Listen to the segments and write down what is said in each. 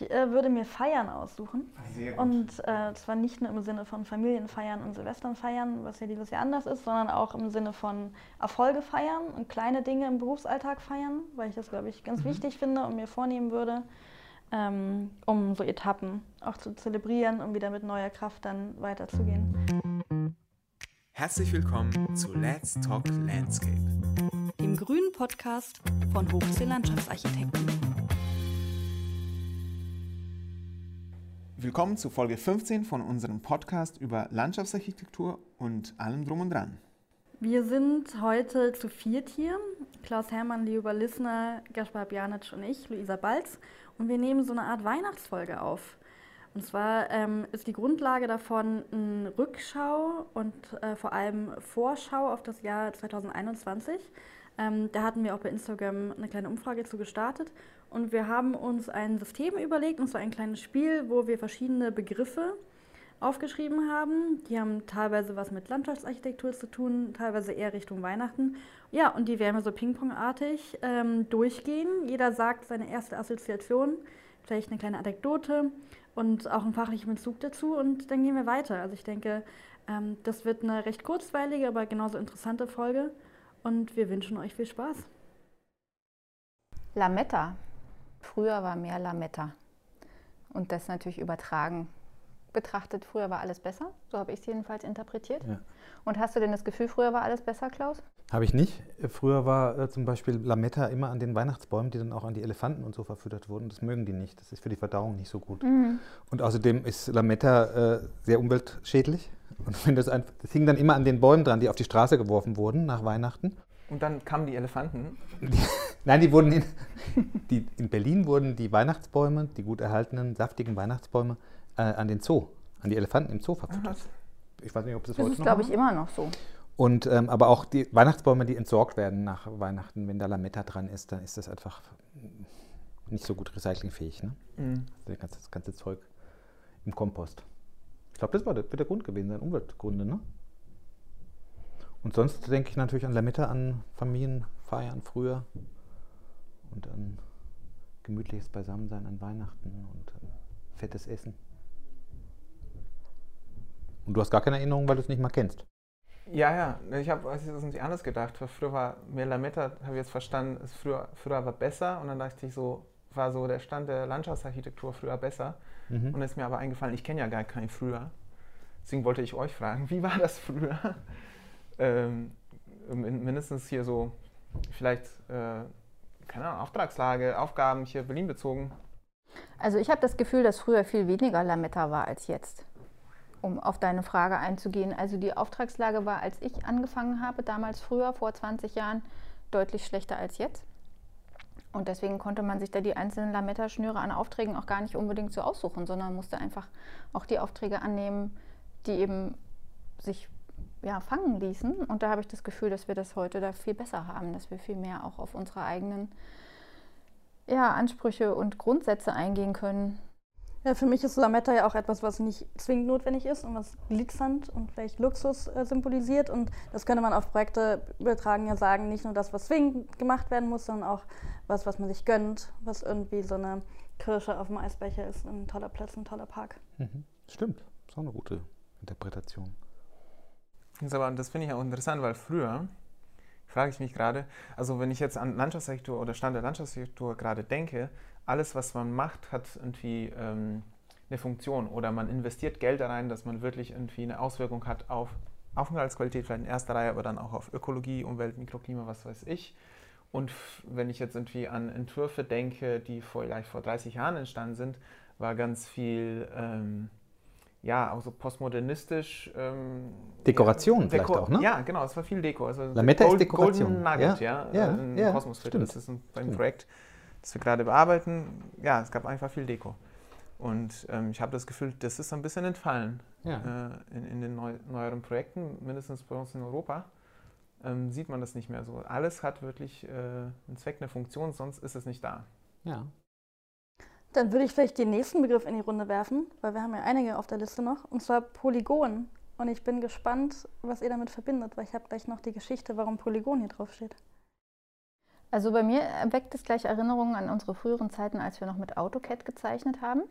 Ich äh, würde mir Feiern aussuchen. Sehr gut. Und äh, zwar nicht nur im Sinne von Familienfeiern und Silvesternfeiern, was ja dieses Jahr anders ist, sondern auch im Sinne von Erfolge feiern und kleine Dinge im Berufsalltag feiern, weil ich das, glaube ich, ganz mhm. wichtig finde und mir vornehmen würde, ähm, um so Etappen auch zu zelebrieren, um wieder mit neuer Kraft dann weiterzugehen. Herzlich willkommen zu Let's Talk Landscape, dem grünen Podcast von Hochsee Landschaftsarchitekten. Willkommen zu Folge 15 von unserem Podcast über Landschaftsarchitektur und allem drum und dran. Wir sind heute zu viert hier. Klaus Hermann, Leo Lissner, Gaspar Bjanic und ich, Luisa Balz. Und wir nehmen so eine Art Weihnachtsfolge auf. Und zwar ähm, ist die Grundlage davon eine Rückschau und äh, vor allem Vorschau auf das Jahr 2021. Ähm, da hatten wir auch bei Instagram eine kleine Umfrage zu gestartet und wir haben uns ein System überlegt, und zwar ein kleines Spiel, wo wir verschiedene Begriffe aufgeschrieben haben. Die haben teilweise was mit Landschaftsarchitektur zu tun, teilweise eher Richtung Weihnachten. Ja, und die werden wir so ping-pong-artig ähm, durchgehen. Jeder sagt seine erste Assoziation, vielleicht eine kleine Anekdote und auch einen fachlichen Bezug dazu und dann gehen wir weiter. Also ich denke, ähm, das wird eine recht kurzweilige, aber genauso interessante Folge und wir wünschen euch viel Spaß. Lametta Früher war mehr Lametta. Und das natürlich übertragen betrachtet, früher war alles besser. So habe ich es jedenfalls interpretiert. Ja. Und hast du denn das Gefühl, früher war alles besser, Klaus? Habe ich nicht. Früher war äh, zum Beispiel Lametta immer an den Weihnachtsbäumen, die dann auch an die Elefanten und so verfüttert wurden. Das mögen die nicht. Das ist für die Verdauung nicht so gut. Mhm. Und außerdem ist Lametta äh, sehr umweltschädlich. Und wenn das, einfach, das hing dann immer an den Bäumen dran, die auf die Straße geworfen wurden nach Weihnachten. Und dann kamen die Elefanten? Nein, die wurden in, die, in Berlin wurden die Weihnachtsbäume, die gut erhaltenen, saftigen Weihnachtsbäume, äh, an den Zoo, an die Elefanten im Zoo verfüttert. Ich weiß nicht, ob das, das heute ist, glaube ich, immer noch so. Und ähm, aber auch die Weihnachtsbäume, die entsorgt werden nach Weihnachten, wenn da Lametta dran ist, dann ist das einfach nicht so gut recyclingfähig. Ne? Mhm. Das, ganze, das ganze Zeug im Kompost. Ich glaube, das war der, wird der Grund gewesen sein, Umweltgründe, ne? Und sonst denke ich natürlich an Lametta, an Familienfeiern früher und an gemütliches Beisammensein an Weihnachten und fettes Essen. Und du hast gar keine Erinnerung, weil du es nicht mal kennst. Ja, ja, ich habe das nicht anders gedacht. Früher war mehr Lametta, habe ich jetzt verstanden, ist früher, früher war besser und dann dachte ich so, war so der Stand der Landschaftsarchitektur früher besser. Mhm. Und dann ist mir aber eingefallen, ich kenne ja gar keinen früher. Deswegen wollte ich euch fragen, wie war das früher? Ähm, mindestens hier so vielleicht, äh, keine Ahnung, Auftragslage, Aufgaben hier Berlin bezogen? Also ich habe das Gefühl, dass früher viel weniger Lametta war als jetzt. Um auf deine Frage einzugehen. Also die Auftragslage war, als ich angefangen habe, damals früher, vor 20 Jahren, deutlich schlechter als jetzt. Und deswegen konnte man sich da die einzelnen Lametta-Schnüre an Aufträgen auch gar nicht unbedingt so aussuchen, sondern musste einfach auch die Aufträge annehmen, die eben sich ja, fangen ließen. Und da habe ich das Gefühl, dass wir das heute da viel besser haben, dass wir viel mehr auch auf unsere eigenen ja, Ansprüche und Grundsätze eingehen können. Ja, für mich ist Lametta ja auch etwas, was nicht zwingend notwendig ist und was glitzernd und vielleicht Luxus äh, symbolisiert. Und das könnte man auf Projekte übertragen ja sagen, nicht nur das, was zwingend gemacht werden muss, sondern auch was, was man sich gönnt, was irgendwie so eine Kirsche auf dem Eisbecher ist, ein toller Platz, ein toller Park. Mhm. Stimmt, ist auch eine gute Interpretation. Das, finde ich auch interessant, weil früher, frage ich mich gerade, also wenn ich jetzt an Landschaftsarchitektur oder Stand der Landschaftsarchitektur gerade denke, alles, was man macht, hat irgendwie ähm, eine Funktion oder man investiert Geld da rein, dass man wirklich irgendwie eine Auswirkung hat auf Aufenthaltsqualität, vielleicht in erster Reihe, aber dann auch auf Ökologie, Umwelt, Mikroklima, was weiß ich. Und wenn ich jetzt irgendwie an Entwürfe denke, die vielleicht vor 30 Jahren entstanden sind, war ganz viel ähm, ja, auch so postmodernistisch. Ähm, Dekoration ja, vielleicht Deko auch, ne? Ja, genau, es war viel Deko. Also Lametta Gold, ist Dekoration. Golden Nugget, ja, ja, ja, ein ja Kosmosfilter. Das ist ein, ein Projekt, das wir gerade bearbeiten. Ja, es gab einfach viel Deko. Und ähm, ich habe das Gefühl, das ist ein bisschen entfallen ja. äh, in, in, den neu, neueren Projekten, mindestens bei uns in Europa. Ähm, sieht man das nicht mehr so. Alles hat wirklich äh, einen Zweck, eine Funktion, sonst ist es nicht da. Ja. Dann würde ich vielleicht den nächsten Begriff in die Runde werfen, weil wir haben ja einige auf der Liste noch, und zwar Polygon. Und ich bin gespannt, was ihr damit verbindet, weil ich habe gleich noch die Geschichte, warum Polygon hier drauf steht. Also bei mir weckt es gleich Erinnerungen an unsere früheren Zeiten, als wir noch mit AutoCAD gezeichnet haben.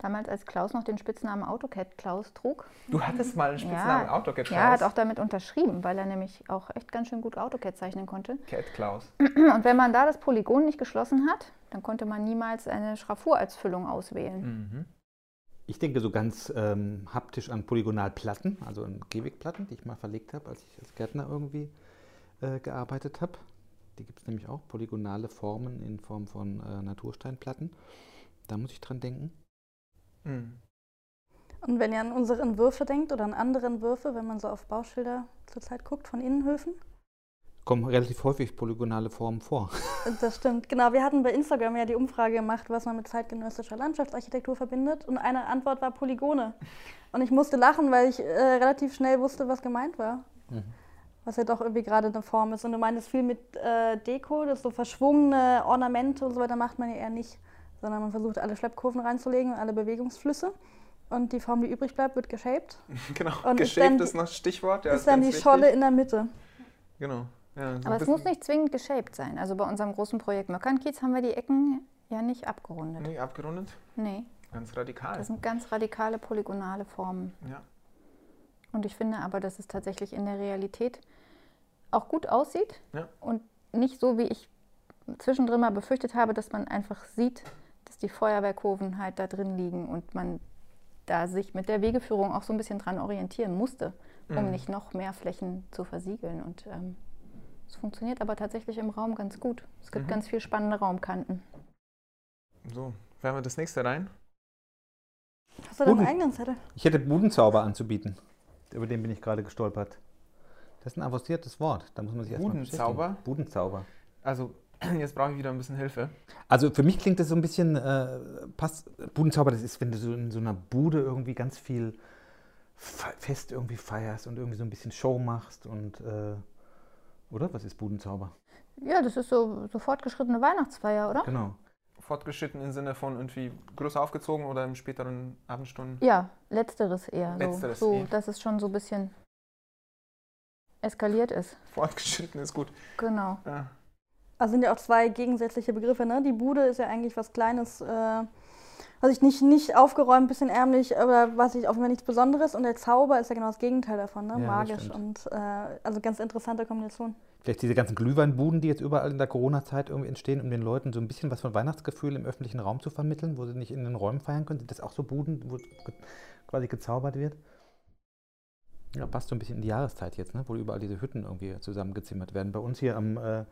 Damals, als Klaus noch den Spitznamen AutoCAD Klaus trug. Du hattest mal einen Spitznamen ja, AutoCAD Klaus? Ja, er hat auch damit unterschrieben, weil er nämlich auch echt ganz schön gut AutoCAD zeichnen konnte. Cat Klaus. Und wenn man da das Polygon nicht geschlossen hat, dann konnte man niemals eine Schraffur als Füllung auswählen. Mhm. Ich denke so ganz ähm, haptisch an Polygonalplatten, also an Gehwegplatten, die ich mal verlegt habe, als ich als Gärtner irgendwie äh, gearbeitet habe. Die gibt es nämlich auch, polygonale Formen in Form von äh, Natursteinplatten. Da muss ich dran denken. Mhm. Und wenn ihr an unsere Entwürfe denkt oder an andere Entwürfe, wenn man so auf Bauschilder zurzeit guckt von Innenhöfen? Kommen relativ häufig polygonale Formen vor. Das stimmt, genau. Wir hatten bei Instagram ja die Umfrage gemacht, was man mit zeitgenössischer Landschaftsarchitektur verbindet. Und eine Antwort war Polygone. Und ich musste lachen, weil ich äh, relativ schnell wusste, was gemeint war. Mhm. Was ja doch irgendwie gerade eine Form ist. Und du meinst viel mit äh, Deko, das so verschwungene Ornamente und so weiter macht man ja eher nicht. Sondern man versucht, alle Schleppkurven reinzulegen und alle Bewegungsflüsse. Und die Form, die übrig bleibt, wird geshaped. Genau, Und ist geshaped dann- ist noch Stichwort. Ja, ist dann die Scholle in der Mitte. Genau. Ja, so Aber es muss nicht zwingend geshaped sein. Also bei unserem großen Projekt Möckernkiez haben wir die Ecken ja nicht abgerundet. Nee, abgerundet. Nee, Ganz radikal. das sind ganz radikale polygonale Formen. Ja. Und ich finde aber, dass es tatsächlich in der Realität auch gut aussieht Ja. und nicht so, wie ich zwischendrin mal befürchtet habe, dass man einfach sieht, die Feuerwehrkurven halt da drin liegen und man da sich mit der Wegeführung auch so ein bisschen dran orientieren musste, um Mhm. nicht noch mehr Flächen zu versiegeln. Und ähm, es funktioniert aber tatsächlich im Raum ganz gut. Es gibt Mhm. ganz viel spannende Raumkanten. So, werden wir das nächste rein? Hast du deinen eigenen Zettel? Ich hätte Budenzauber anzubieten. Über den bin ich gerade gestolpert. Das ist ein avanciertes Wort. Da muss man sich erstmal Budenzauber? Budenzauber. Also, jetzt brauche ich wieder ein bisschen Hilfe. Also für mich klingt das so ein bisschen, äh, passt, Budenzauber, das ist, wenn du so in so einer Bude irgendwie ganz viel fe- fest irgendwie feierst und irgendwie so ein bisschen Show machst und, äh, oder? Was ist Budenzauber? Ja, das ist so, so fortgeschrittene Weihnachtsfeier, oder? Genau. Fortgeschritten im Sinne von irgendwie größer aufgezogen oder im späteren Abendstunden? Ja, letzteres eher. Letzteres so, so eher. dass es schon so ein bisschen eskaliert ist. Fortgeschritten ist gut. Genau. Ja. Also sind ja auch zwei gegensätzliche Begriffe. Ne? Die Bude ist ja eigentlich was Kleines, äh, was ich nicht, nicht aufgeräumt, bisschen ärmlich, aber was ich auf jeden Fall nichts Besonderes. Und der Zauber ist ja genau das Gegenteil davon, ne? Ja, magisch und äh, also ganz interessante Kombination. Vielleicht diese ganzen Glühweinbuden, die jetzt überall in der Corona-Zeit irgendwie entstehen, um den Leuten so ein bisschen was von Weihnachtsgefühl im öffentlichen Raum zu vermitteln, wo sie nicht in den Räumen feiern können. Sind das auch so Buden, wo quasi gezaubert wird? Ja, passt so ein bisschen in die Jahreszeit jetzt, ne? wo überall diese Hütten irgendwie zusammengezimmert werden. Bei uns hier am, äh,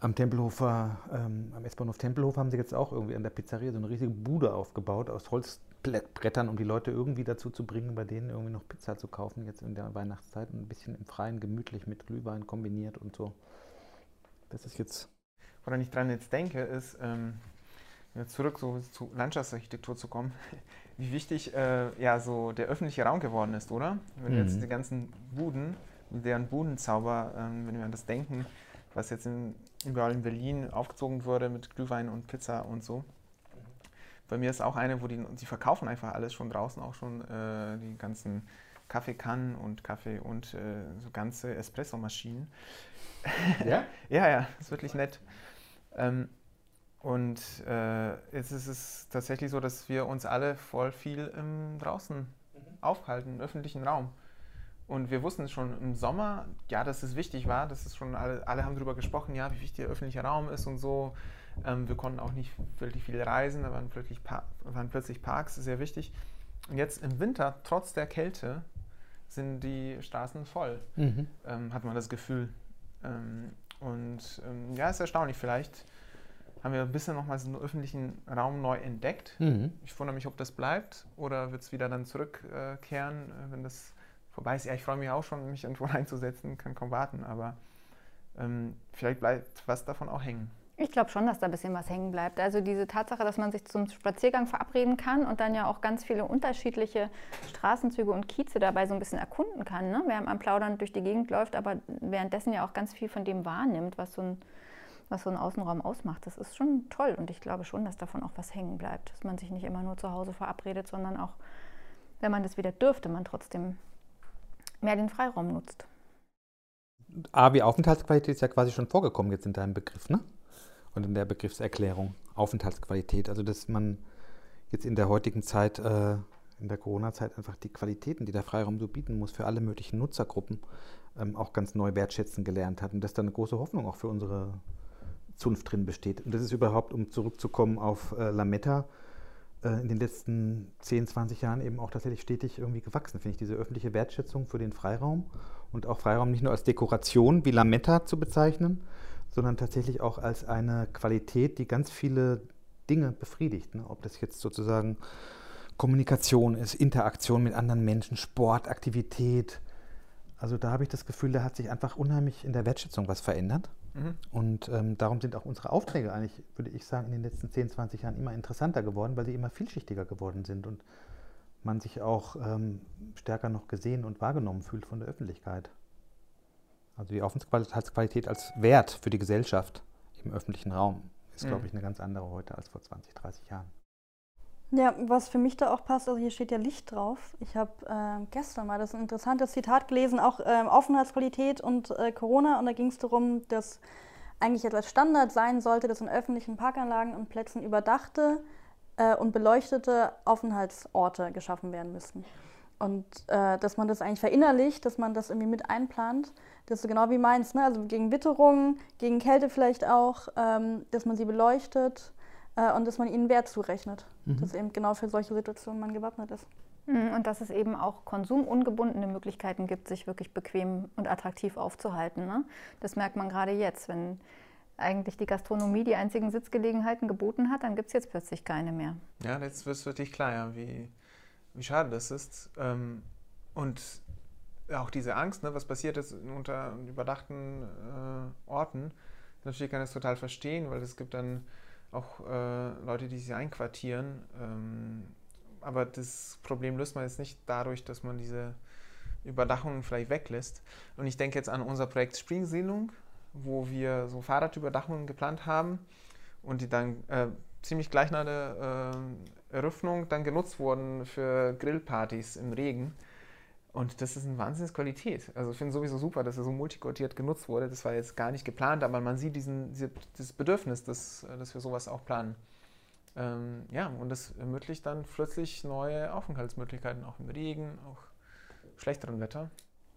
am Tempelhofer, ähm, am S-Bahnhof Tempelhof haben sie jetzt auch irgendwie an der Pizzeria so eine riesige Bude aufgebaut aus Holzbrettern, um die Leute irgendwie dazu zu bringen, bei denen irgendwie noch Pizza zu kaufen, jetzt in der Weihnachtszeit und ein bisschen im Freien gemütlich mit Glühwein kombiniert und so. Das ist jetzt. Woran ich dran jetzt denke, ist, ähm, zurück so zu Landschaftsarchitektur zu kommen, wie wichtig äh, ja so der öffentliche Raum geworden ist, oder? Wenn wir jetzt Mhm. die ganzen Buden, deren Budenzauber, ähm, wenn wir an das denken, was jetzt in, überall in Berlin aufgezogen wurde mit Glühwein und Pizza und so. Bei mir ist auch eine, wo die, die verkaufen einfach alles schon draußen, auch schon äh, die ganzen Kaffeekannen und Kaffee und äh, so ganze Espressomaschinen. Ja? Ja, ja, ist wirklich nett. Ähm, und äh, jetzt ist es tatsächlich so, dass wir uns alle voll viel im draußen aufhalten, im öffentlichen Raum. Und wir wussten schon im Sommer, ja, dass es wichtig war, dass es schon alle, alle haben darüber gesprochen, ja, wie wichtig der öffentliche Raum ist und so. Ähm, wir konnten auch nicht wirklich viel reisen, da waren, Pa- waren plötzlich Parks, sehr wichtig. Und jetzt im Winter, trotz der Kälte, sind die Straßen voll Mhm. ähm, hat man das Gefühl. Ähm, und ähm, ja, ist erstaunlich. Vielleicht haben wir ein bisschen nochmal so einen öffentlichen Raum neu entdeckt. Mhm. Ich wundere mich, ob das bleibt oder wird es wieder dann zurückkehren, äh, wenn das vorbei ist. Ja, ich freue mich auch schon, mich irgendwo reinzusetzen, kann kaum warten, aber ähm, vielleicht bleibt was davon auch hängen. Ich glaube schon, dass da ein bisschen was hängen bleibt. Also diese Tatsache, dass man sich zum Spaziergang verabreden kann und dann ja auch ganz viele unterschiedliche Straßenzüge und Kieze dabei so ein bisschen erkunden kann. Ne? Während man plaudernd durch die Gegend läuft, aber währenddessen ja auch ganz viel von dem wahrnimmt, was so ein, was so ein Außenraum ausmacht. Das ist schon toll und ich glaube schon, dass davon auch was hängen bleibt. Dass man sich nicht immer nur zu Hause verabredet, sondern auch, wenn man das wieder dürfte, man trotzdem mehr den Freiraum nutzt. A wie Aufenthaltsqualität ist ja quasi schon vorgekommen jetzt in deinem Begriff, ne? Und in der Begriffserklärung Aufenthaltsqualität. Also dass man jetzt in der heutigen Zeit, äh, in der Corona-Zeit einfach die Qualitäten, die der Freiraum so bieten muss, für alle möglichen Nutzergruppen ähm, auch ganz neu wertschätzen gelernt hat. Und dass da eine große Hoffnung auch für unsere Zunft drin besteht. Und das ist überhaupt, um zurückzukommen auf äh, Lametta, äh, in den letzten 10, 20 Jahren eben auch tatsächlich stetig irgendwie gewachsen, finde ich, diese öffentliche Wertschätzung für den Freiraum und auch Freiraum nicht nur als Dekoration wie Lametta zu bezeichnen, sondern tatsächlich auch als eine Qualität, die ganz viele Dinge befriedigt. Ne? Ob das jetzt sozusagen Kommunikation ist, Interaktion mit anderen Menschen, Sport, Aktivität. Also da habe ich das Gefühl, da hat sich einfach unheimlich in der Wertschätzung was verändert. Mhm. Und ähm, darum sind auch unsere Aufträge eigentlich, würde ich sagen, in den letzten 10, 20 Jahren immer interessanter geworden, weil sie immer vielschichtiger geworden sind und man sich auch ähm, stärker noch gesehen und wahrgenommen fühlt von der Öffentlichkeit. Also die Aufenthaltsqualität als Wert für die Gesellschaft im öffentlichen Raum ist, mhm. glaube ich, eine ganz andere heute als vor 20, 30 Jahren. Ja, was für mich da auch passt, also hier steht ja Licht drauf. Ich habe äh, gestern mal das ein interessantes Zitat gelesen, auch äh, Aufenthaltsqualität und äh, Corona. Und da ging es darum, dass eigentlich etwas Standard sein sollte, dass in öffentlichen Parkanlagen und Plätzen überdachte äh, und beleuchtete Aufenthaltsorte geschaffen werden müssten. Und äh, dass man das eigentlich verinnerlicht, dass man das irgendwie mit einplant. Das ist genau wie meins, ne? also gegen Witterung, gegen Kälte vielleicht auch, ähm, dass man sie beleuchtet äh, und dass man ihnen Wert zurechnet. Mhm. Dass eben genau für solche Situationen man gewappnet ist. Mhm, und dass es eben auch konsumungebundene Möglichkeiten gibt, sich wirklich bequem und attraktiv aufzuhalten. Ne? Das merkt man gerade jetzt, wenn eigentlich die Gastronomie die einzigen Sitzgelegenheiten geboten hat, dann gibt es jetzt plötzlich keine mehr. Ja, jetzt wird es wirklich klar, ja, wie, wie schade das ist. Ähm, und auch diese Angst, ne, was passiert ist unter überdachten äh, Orten, natürlich kann ich das total verstehen, weil es gibt dann auch äh, Leute, die sich einquartieren. Ähm, aber das Problem löst man jetzt nicht dadurch, dass man diese Überdachungen vielleicht weglässt. Und ich denke jetzt an unser Projekt Springsiedlung, wo wir so Fahrradüberdachungen geplant haben und die dann äh, ziemlich gleich nach der äh, Eröffnung dann genutzt wurden für Grillpartys im Regen. Und das ist eine Wahnsinnsqualität. Also ich finde sowieso super, dass er so multikultiert genutzt wurde. Das war jetzt gar nicht geplant, aber man sieht diesen, dieses Bedürfnis, dass, dass wir sowas auch planen. Ähm, ja, und das ermöglicht dann plötzlich neue Aufenthaltsmöglichkeiten, auch im Regen, auch schlechteren Wetter.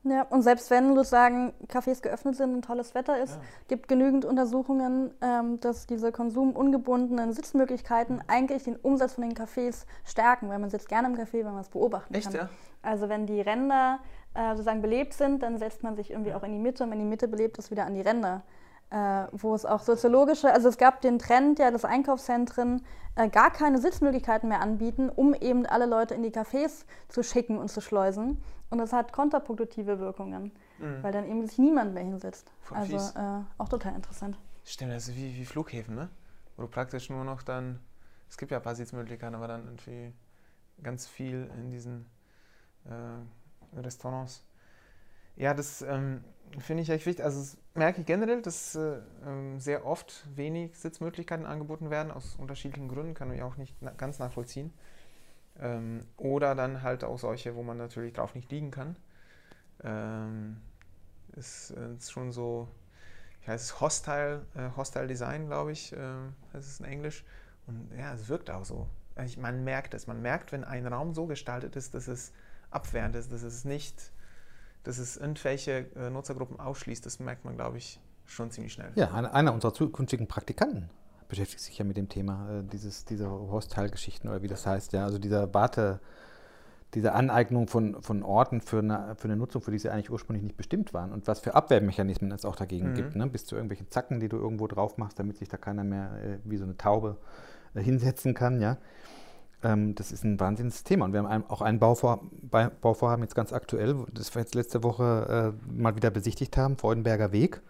Ja, und selbst wenn sozusagen Cafés geöffnet sind und tolles Wetter ist, ja. gibt genügend Untersuchungen, ähm, dass diese konsumungebundenen Sitzmöglichkeiten eigentlich den Umsatz von den Cafés stärken, weil man sitzt gerne im Café, wenn man es beobachten Echt, kann. Ja? Also wenn die Ränder äh, sozusagen belebt sind, dann setzt man sich irgendwie auch in die Mitte und wenn die Mitte belebt ist, wieder an die Ränder. Äh, wo es auch soziologische, also es gab den Trend, ja, dass Einkaufszentren äh, gar keine Sitzmöglichkeiten mehr anbieten, um eben alle Leute in die Cafés zu schicken und zu schleusen. Und das hat kontraproduktive Wirkungen, mhm. weil dann eben sich niemand mehr hinsetzt. Voll also äh, auch total interessant. Stimmt, das ist wie, wie Flughäfen, ne? Wo du praktisch nur noch dann, es gibt ja ein paar Sitzmöglichkeiten, aber dann irgendwie ganz viel in diesen äh, Restaurants. Ja, das ähm, finde ich echt wichtig. Also das merke ich generell, dass äh, ähm, sehr oft wenig Sitzmöglichkeiten angeboten werden, aus unterschiedlichen Gründen, kann ich auch nicht na ganz nachvollziehen. Ähm, oder dann halt auch solche, wo man natürlich drauf nicht liegen kann. Ähm, ist, äh, ist, schon so, ich weiß Hostile, äh, Hostile Design, glaube ich, äh, das ist in Englisch. Und ja, es wirkt auch so. Ich, man merkt es. Man merkt, wenn ein Raum so gestaltet ist, dass es abwehrend ist, dass es nicht, dass es irgendwelche äh, Nutzergruppen ausschließt, das merkt man, glaube ich, schon ziemlich schnell. Ja, einer unserer zukünftigen Praktikanten beschäftigt sich ja mit dem Thema, äh, dieses, diese Hostel-Geschichten oder wie das heißt, ja, also dieser Warte, diese Aneignung von, von Orten für eine, für eine Nutzung, für die sie eigentlich ursprünglich nicht bestimmt waren und was für Abwehrmechanismen es auch dagegen mhm. gibt, ne? bis zu irgendwelchen Zacken, die du irgendwo drauf machst, damit sich da keiner mehr äh, wie so eine Taube äh, hinsetzen kann, ja. Ähm, das ist ein wahnsinniges Thema. Und wir haben auch ein Bauvor Bauvorhaben jetzt ganz aktuell, das wir jetzt letzte Woche äh, mal wieder besichtigt haben, Freudenberger Weg,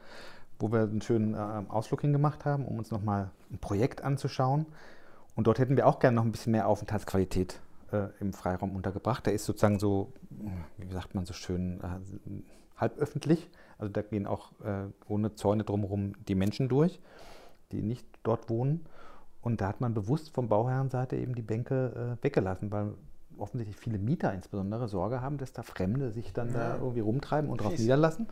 wo wir einen schönen äh, Ausflug hingemacht haben, um uns nochmal ein Projekt anzuschauen. Und dort hätten wir auch gerne noch ein bisschen mehr Aufenthaltsqualität äh, im Freiraum untergebracht. Der ist sozusagen so, wie sagt man so schön, äh, halböffentlich. Also da gehen auch äh, ohne Zäune drumherum die Menschen durch, die nicht dort wohnen. Und da hat man bewusst vom Bauherrenseite eben die Bänke äh, weggelassen, weil offensichtlich viele Mieter insbesondere Sorge haben, dass da Fremde sich dann ja. da irgendwie rumtreiben und drauf niederlassen.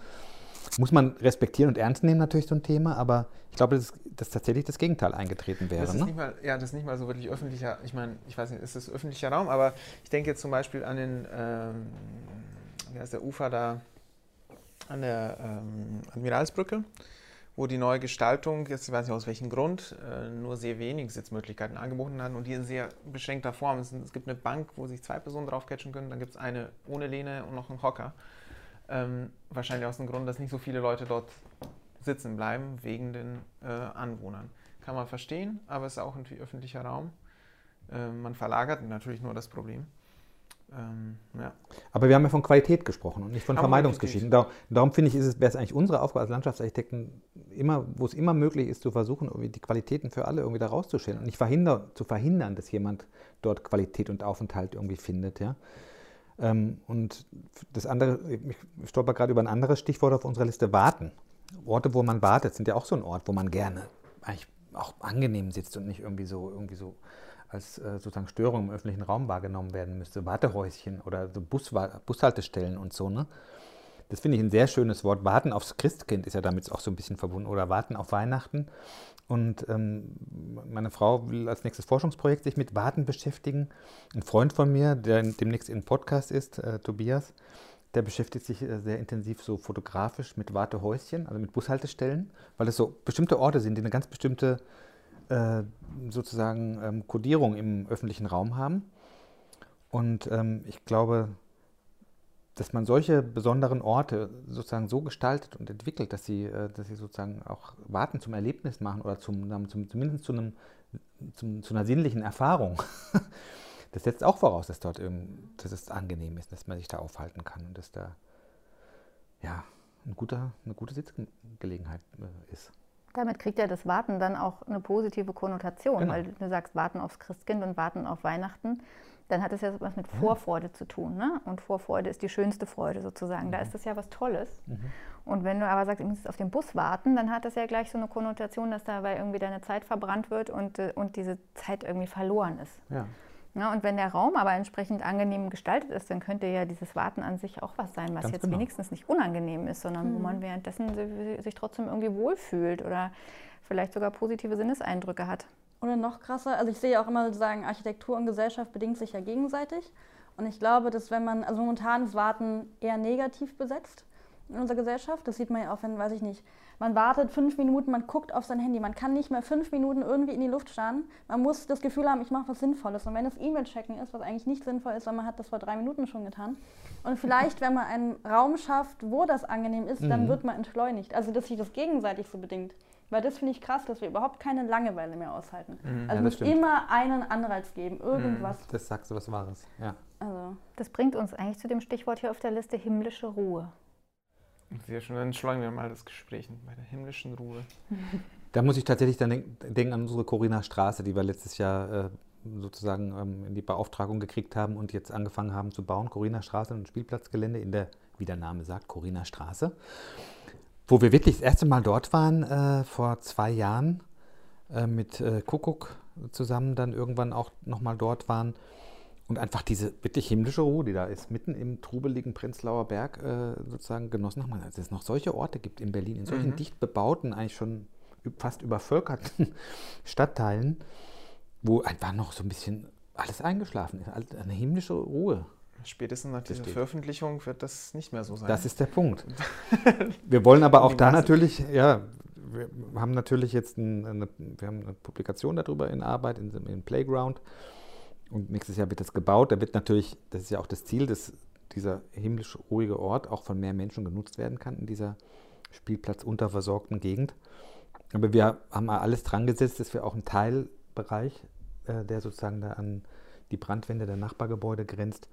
Muss man respektieren und ernst nehmen natürlich so ein Thema, aber ich glaube, dass, dass tatsächlich das Gegenteil eingetreten wäre. Das ist ne? nicht mal, ja, das ist nicht mal so wirklich öffentlicher, ich meine, ich weiß nicht, ist das öffentlicher Raum, aber ich denke jetzt zum Beispiel an den, ähm, wie heißt der Ufer da, an der ähm, Admiralsbrücke, wo die neue Gestaltung, jetzt ich weiß nicht aus welchem Grund, äh, nur sehr wenig Sitzmöglichkeiten angeboten hat und die in sehr beschränkter Form. Es, es gibt eine Bank, wo sich zwei Personen drauf catchen können, dann gibt es eine ohne Lehne und noch einen Hocker. Ähm, wahrscheinlich aus dem Grund, dass nicht so viele Leute dort sitzen bleiben, wegen den äh, Anwohnern. Kann man verstehen, aber es ist auch irgendwie öffentlicher Raum. Äh, man verlagert natürlich nur das Problem. Ähm, ja. Aber wir haben ja von Qualität gesprochen und nicht von Aber Vermeidungsgeschichten. Darum, darum finde ich, ist es, wäre es eigentlich unsere Aufgabe als Landschaftsarchitekten, immer, wo es immer möglich ist, zu versuchen, die Qualitäten für alle irgendwie da rauszustellen und nicht verhinder, zu verhindern, dass jemand dort Qualität und Aufenthalt irgendwie findet. Ja? Ähm, und das andere, ich stolper gerade über ein anderes Stichwort auf unserer Liste, warten. Orte, wo man wartet, sind ja auch so ein Ort, wo man gerne eigentlich auch angenehm sitzt und nicht irgendwie so, irgendwie so als äh, sozusagen Störung im öffentlichen Raum wahrgenommen werden müsste. Wartehäuschen oder so Bus, Bushaltestellen und so. Ne? Das finde ich ein sehr schönes Wort. Warten aufs Christkind ist ja damit auch so ein bisschen verbunden. Oder warten auf Weihnachten. Und ähm, meine Frau will als nächstes Forschungsprojekt sich mit Warten beschäftigen. Ein Freund von mir, der demnächst in Podcast ist, äh, Tobias, der beschäftigt sich äh, sehr intensiv so fotografisch mit Wartehäuschen, also mit Bushaltestellen, weil es so bestimmte Orte sind, die eine ganz bestimmte äh, sozusagen ähm, im öffentlichen Raum haben. Und ähm, ich glaube, dass man solche besonderen Orte sozusagen so gestaltet und entwickelt, dass sie, äh, dass sie sozusagen auch Warten zum Erlebnis machen oder zum, zum zumindest zu, einem, zum, zu einer sinnlichen Erfahrung. Das setzt auch voraus, dass dort eben, dass es angenehm ist, dass man sich da aufhalten kann und dass da ja, ein guter, eine gute Sitzgelegenheit äh, ist. Damit kriegt ja das Warten dann auch eine positive Konnotation, Genau. weil du sagst Warten aufs Christkind und Warten auf Weihnachten. Dann hat es ja was mit Vorfreude zu tun. Ne? Und Vorfreude ist die schönste Freude sozusagen. Da ist das ja was Tolles. Und wenn du aber sagst, ich muss auf den Bus warten, dann hat das ja gleich so eine Konnotation, dass dabei irgendwie deine Zeit verbrannt wird und, äh, und diese Zeit irgendwie verloren ist. Ja. Ja, und wenn der Raum aber entsprechend angenehm gestaltet ist, dann könnte ja dieses Warten an sich auch was sein, was Ganz jetzt genau. wenigstens nicht unangenehm ist, sondern wo man währenddessen si- sich trotzdem irgendwie wohlfühlt oder vielleicht sogar positive Sinneseindrücke hat. Oder noch krasser, also ich sehe auch immer sagen, Architektur und Gesellschaft bedingt sich ja gegenseitig. Und ich glaube, dass wenn man, also momentan ist Warten eher negativ besetzt in unserer Gesellschaft. Das sieht man ja auch, wenn, weiß ich nicht, man wartet fünf Minuten, man guckt auf sein Handy, man kann nicht mehr fünf Minuten irgendwie in die Luft starren. Man muss das Gefühl haben, ich mache was Sinnvolles. Und wenn es E-Mail-Checken ist, was eigentlich nicht sinnvoll ist, weil man hat das vor drei Minuten schon getan. Und vielleicht, wenn man einen Raum schafft, wo das angenehm ist, dann Mhm. wird man entschleunigt. Also, dass sich das gegenseitig so bedingt. Weil das finde ich krass, dass wir überhaupt keine Langeweile mehr aushalten. Also Ja, muss immer einen Anreiz geben, irgendwas. Das sagst du was Wahres. Ja. Also, Das bringt uns eigentlich zu dem Stichwort hier auf der Liste himmlische Ruhe. Sehr schön, dann entschleunigen wir mal das Gespräch bei der himmlischen Ruhe. Da muss ich tatsächlich dann denk, denken an unsere Corinna Straße, die wir letztes Jahr äh, sozusagen ähm, in die Beauftragung gekriegt haben und jetzt angefangen haben zu bauen. Corinna Straße, ein Spielplatzgelände in der, wie der Name sagt, Corinna Straße. Wo wir wirklich das erste Mal dort waren, äh, vor zwei Jahren, äh, mit äh, Kuckuck zusammen dann irgendwann auch nochmal dort waren. Und einfach diese wirklich himmlische Ruhe, die da ist, mitten im trubeligen Prenzlauer Berg äh, sozusagen genossen haben. Dass es noch solche Orte gibt in Berlin, in solchen Mhm. dicht bebauten, eigentlich schon fast übervölkerten Stadtteilen, wo einfach noch so ein bisschen alles eingeschlafen ist. Eine himmlische Ruhe. Spätestens nach dieser. Veröffentlichung wird das nicht mehr so sein. Das ist der Punkt. Wir wollen aber auch da natürlich, ja, wir haben natürlich jetzt ein, eine, wir haben eine Publikation darüber in Arbeit, in, in Playground. Und nächstes Jahr wird das gebaut. Da wird natürlich, das ist ja auch das Ziel, dass dieser himmlisch ruhige Ort auch von mehr Menschen genutzt werden kann in dieser spielplatzunterversorgten Gegend. Aber wir haben alles dran gesetzt, dass wir auch einen Teilbereich, äh, der sozusagen da an die Brandwände der Nachbargebäude grenzt,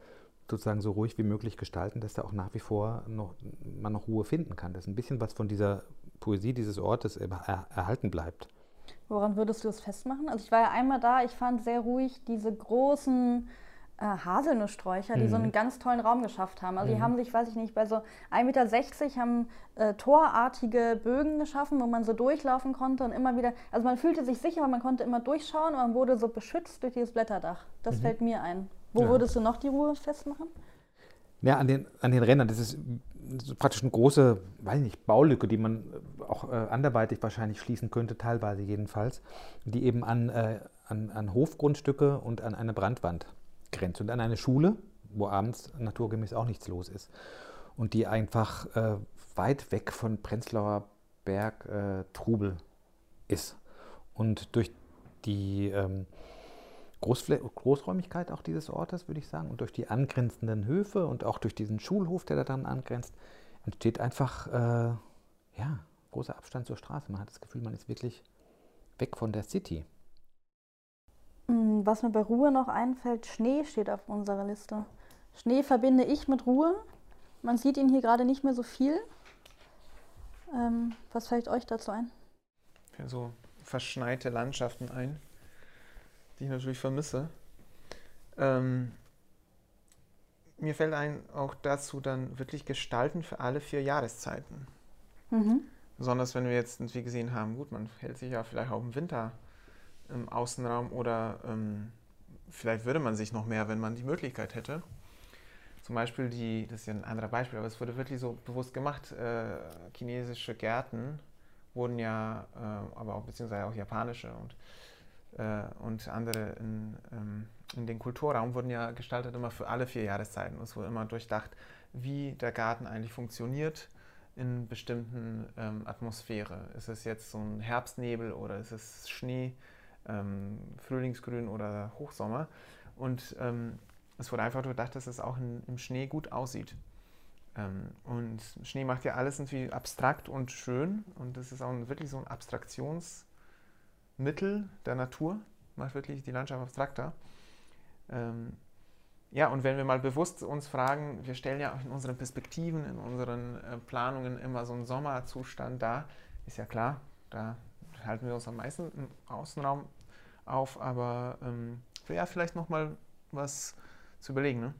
sozusagen so ruhig wie möglich gestalten, dass da auch nach wie vor noch, man noch Ruhe finden kann. Dass ein bisschen was von dieser Poesie dieses Ortes er, er, erhalten bleibt. Woran würdest du das festmachen? Also ich war ja einmal da, ich fand sehr ruhig diese großen äh, Haselnusssträucher, die so einen ganz tollen Raum geschafft haben. Also die haben sich, weiß ich nicht, bei so 1,60 Meter haben äh, torartige Bögen geschaffen, wo man so durchlaufen konnte und immer wieder, also man fühlte sich sicher, weil man konnte immer durchschauen und man wurde so beschützt durch dieses Blätterdach. Das fällt mir ein. Wo Ja. würdest du noch die Ruhe festmachen? Ja, an den, an den Rändern. Das ist praktisch eine große, weiß nicht, Baulücke, die man auch äh, anderweitig wahrscheinlich schließen könnte, teilweise jedenfalls, die eben an, äh, an, an Hofgrundstücke und an eine Brandwand grenzt und an eine Schule, wo abends naturgemäß auch nichts los ist. Und die einfach äh, weit weg von Prenzlauer Berg äh, Trubel ist. Und durch die ähm, Großfl Großräumigkeit auch dieses Ortes, würde ich sagen, und durch die angrenzenden Höfe und auch durch diesen Schulhof, der da dann angrenzt, entsteht einfach äh, ja, großer Abstand zur Straße. Man hat das Gefühl, man ist wirklich weg von der City. Mm, was mir bei Ruhe noch einfällt, Schnee steht auf unserer Liste. Schnee verbinde ich mit Ruhe. Man sieht ihn hier gerade nicht mehr so viel. Ähm, was fällt euch dazu ein? Ja, so verschneite Landschaften ein, die ich natürlich vermisse. Ähm, mir fällt ein, auch dazu dann wirklich gestalten für alle vier Jahreszeiten. Mhm. Besonders wenn wir jetzt wie gesehen haben, gut, man hält sich ja vielleicht auch im Winter im Außenraum oder ähm, vielleicht würde man sich noch mehr, wenn man die Möglichkeit hätte. Zum Beispiel die, das ist ja ein anderer Beispiel, aber es wurde wirklich so bewusst gemacht, äh, chinesische Gärten wurden ja, äh, aber auch beziehungsweise auch japanische und, und andere in, ähm, in den Kulturraum wurden ja gestaltet immer für alle vier Jahreszeiten. Es wurde immer durchdacht, wie der Garten eigentlich funktioniert in bestimmten ähm, Atmosphäre. Ist es jetzt so ein Herbstnebel oder ist es Schnee, ähm, Frühlingsgrün oder Hochsommer? Und ähm, es wurde einfach durchdacht, dass es auch in, im Schnee gut aussieht. Ähm, und Schnee macht ja alles irgendwie abstrakt und schön. Und das ist auch wirklich so ein Abstraktionsmittel der Natur. Macht wirklich die Landschaft abstrakter. Ähm, ja, und wenn wir mal bewusst uns fragen, wir stellen ja auch in unseren Perspektiven, in unseren äh, Planungen immer so einen Sommerzustand dar, ist ja klar, da halten wir uns am meisten im Außenraum auf, aber ähm, ja, vielleicht nochmal was zu überlegen, ne?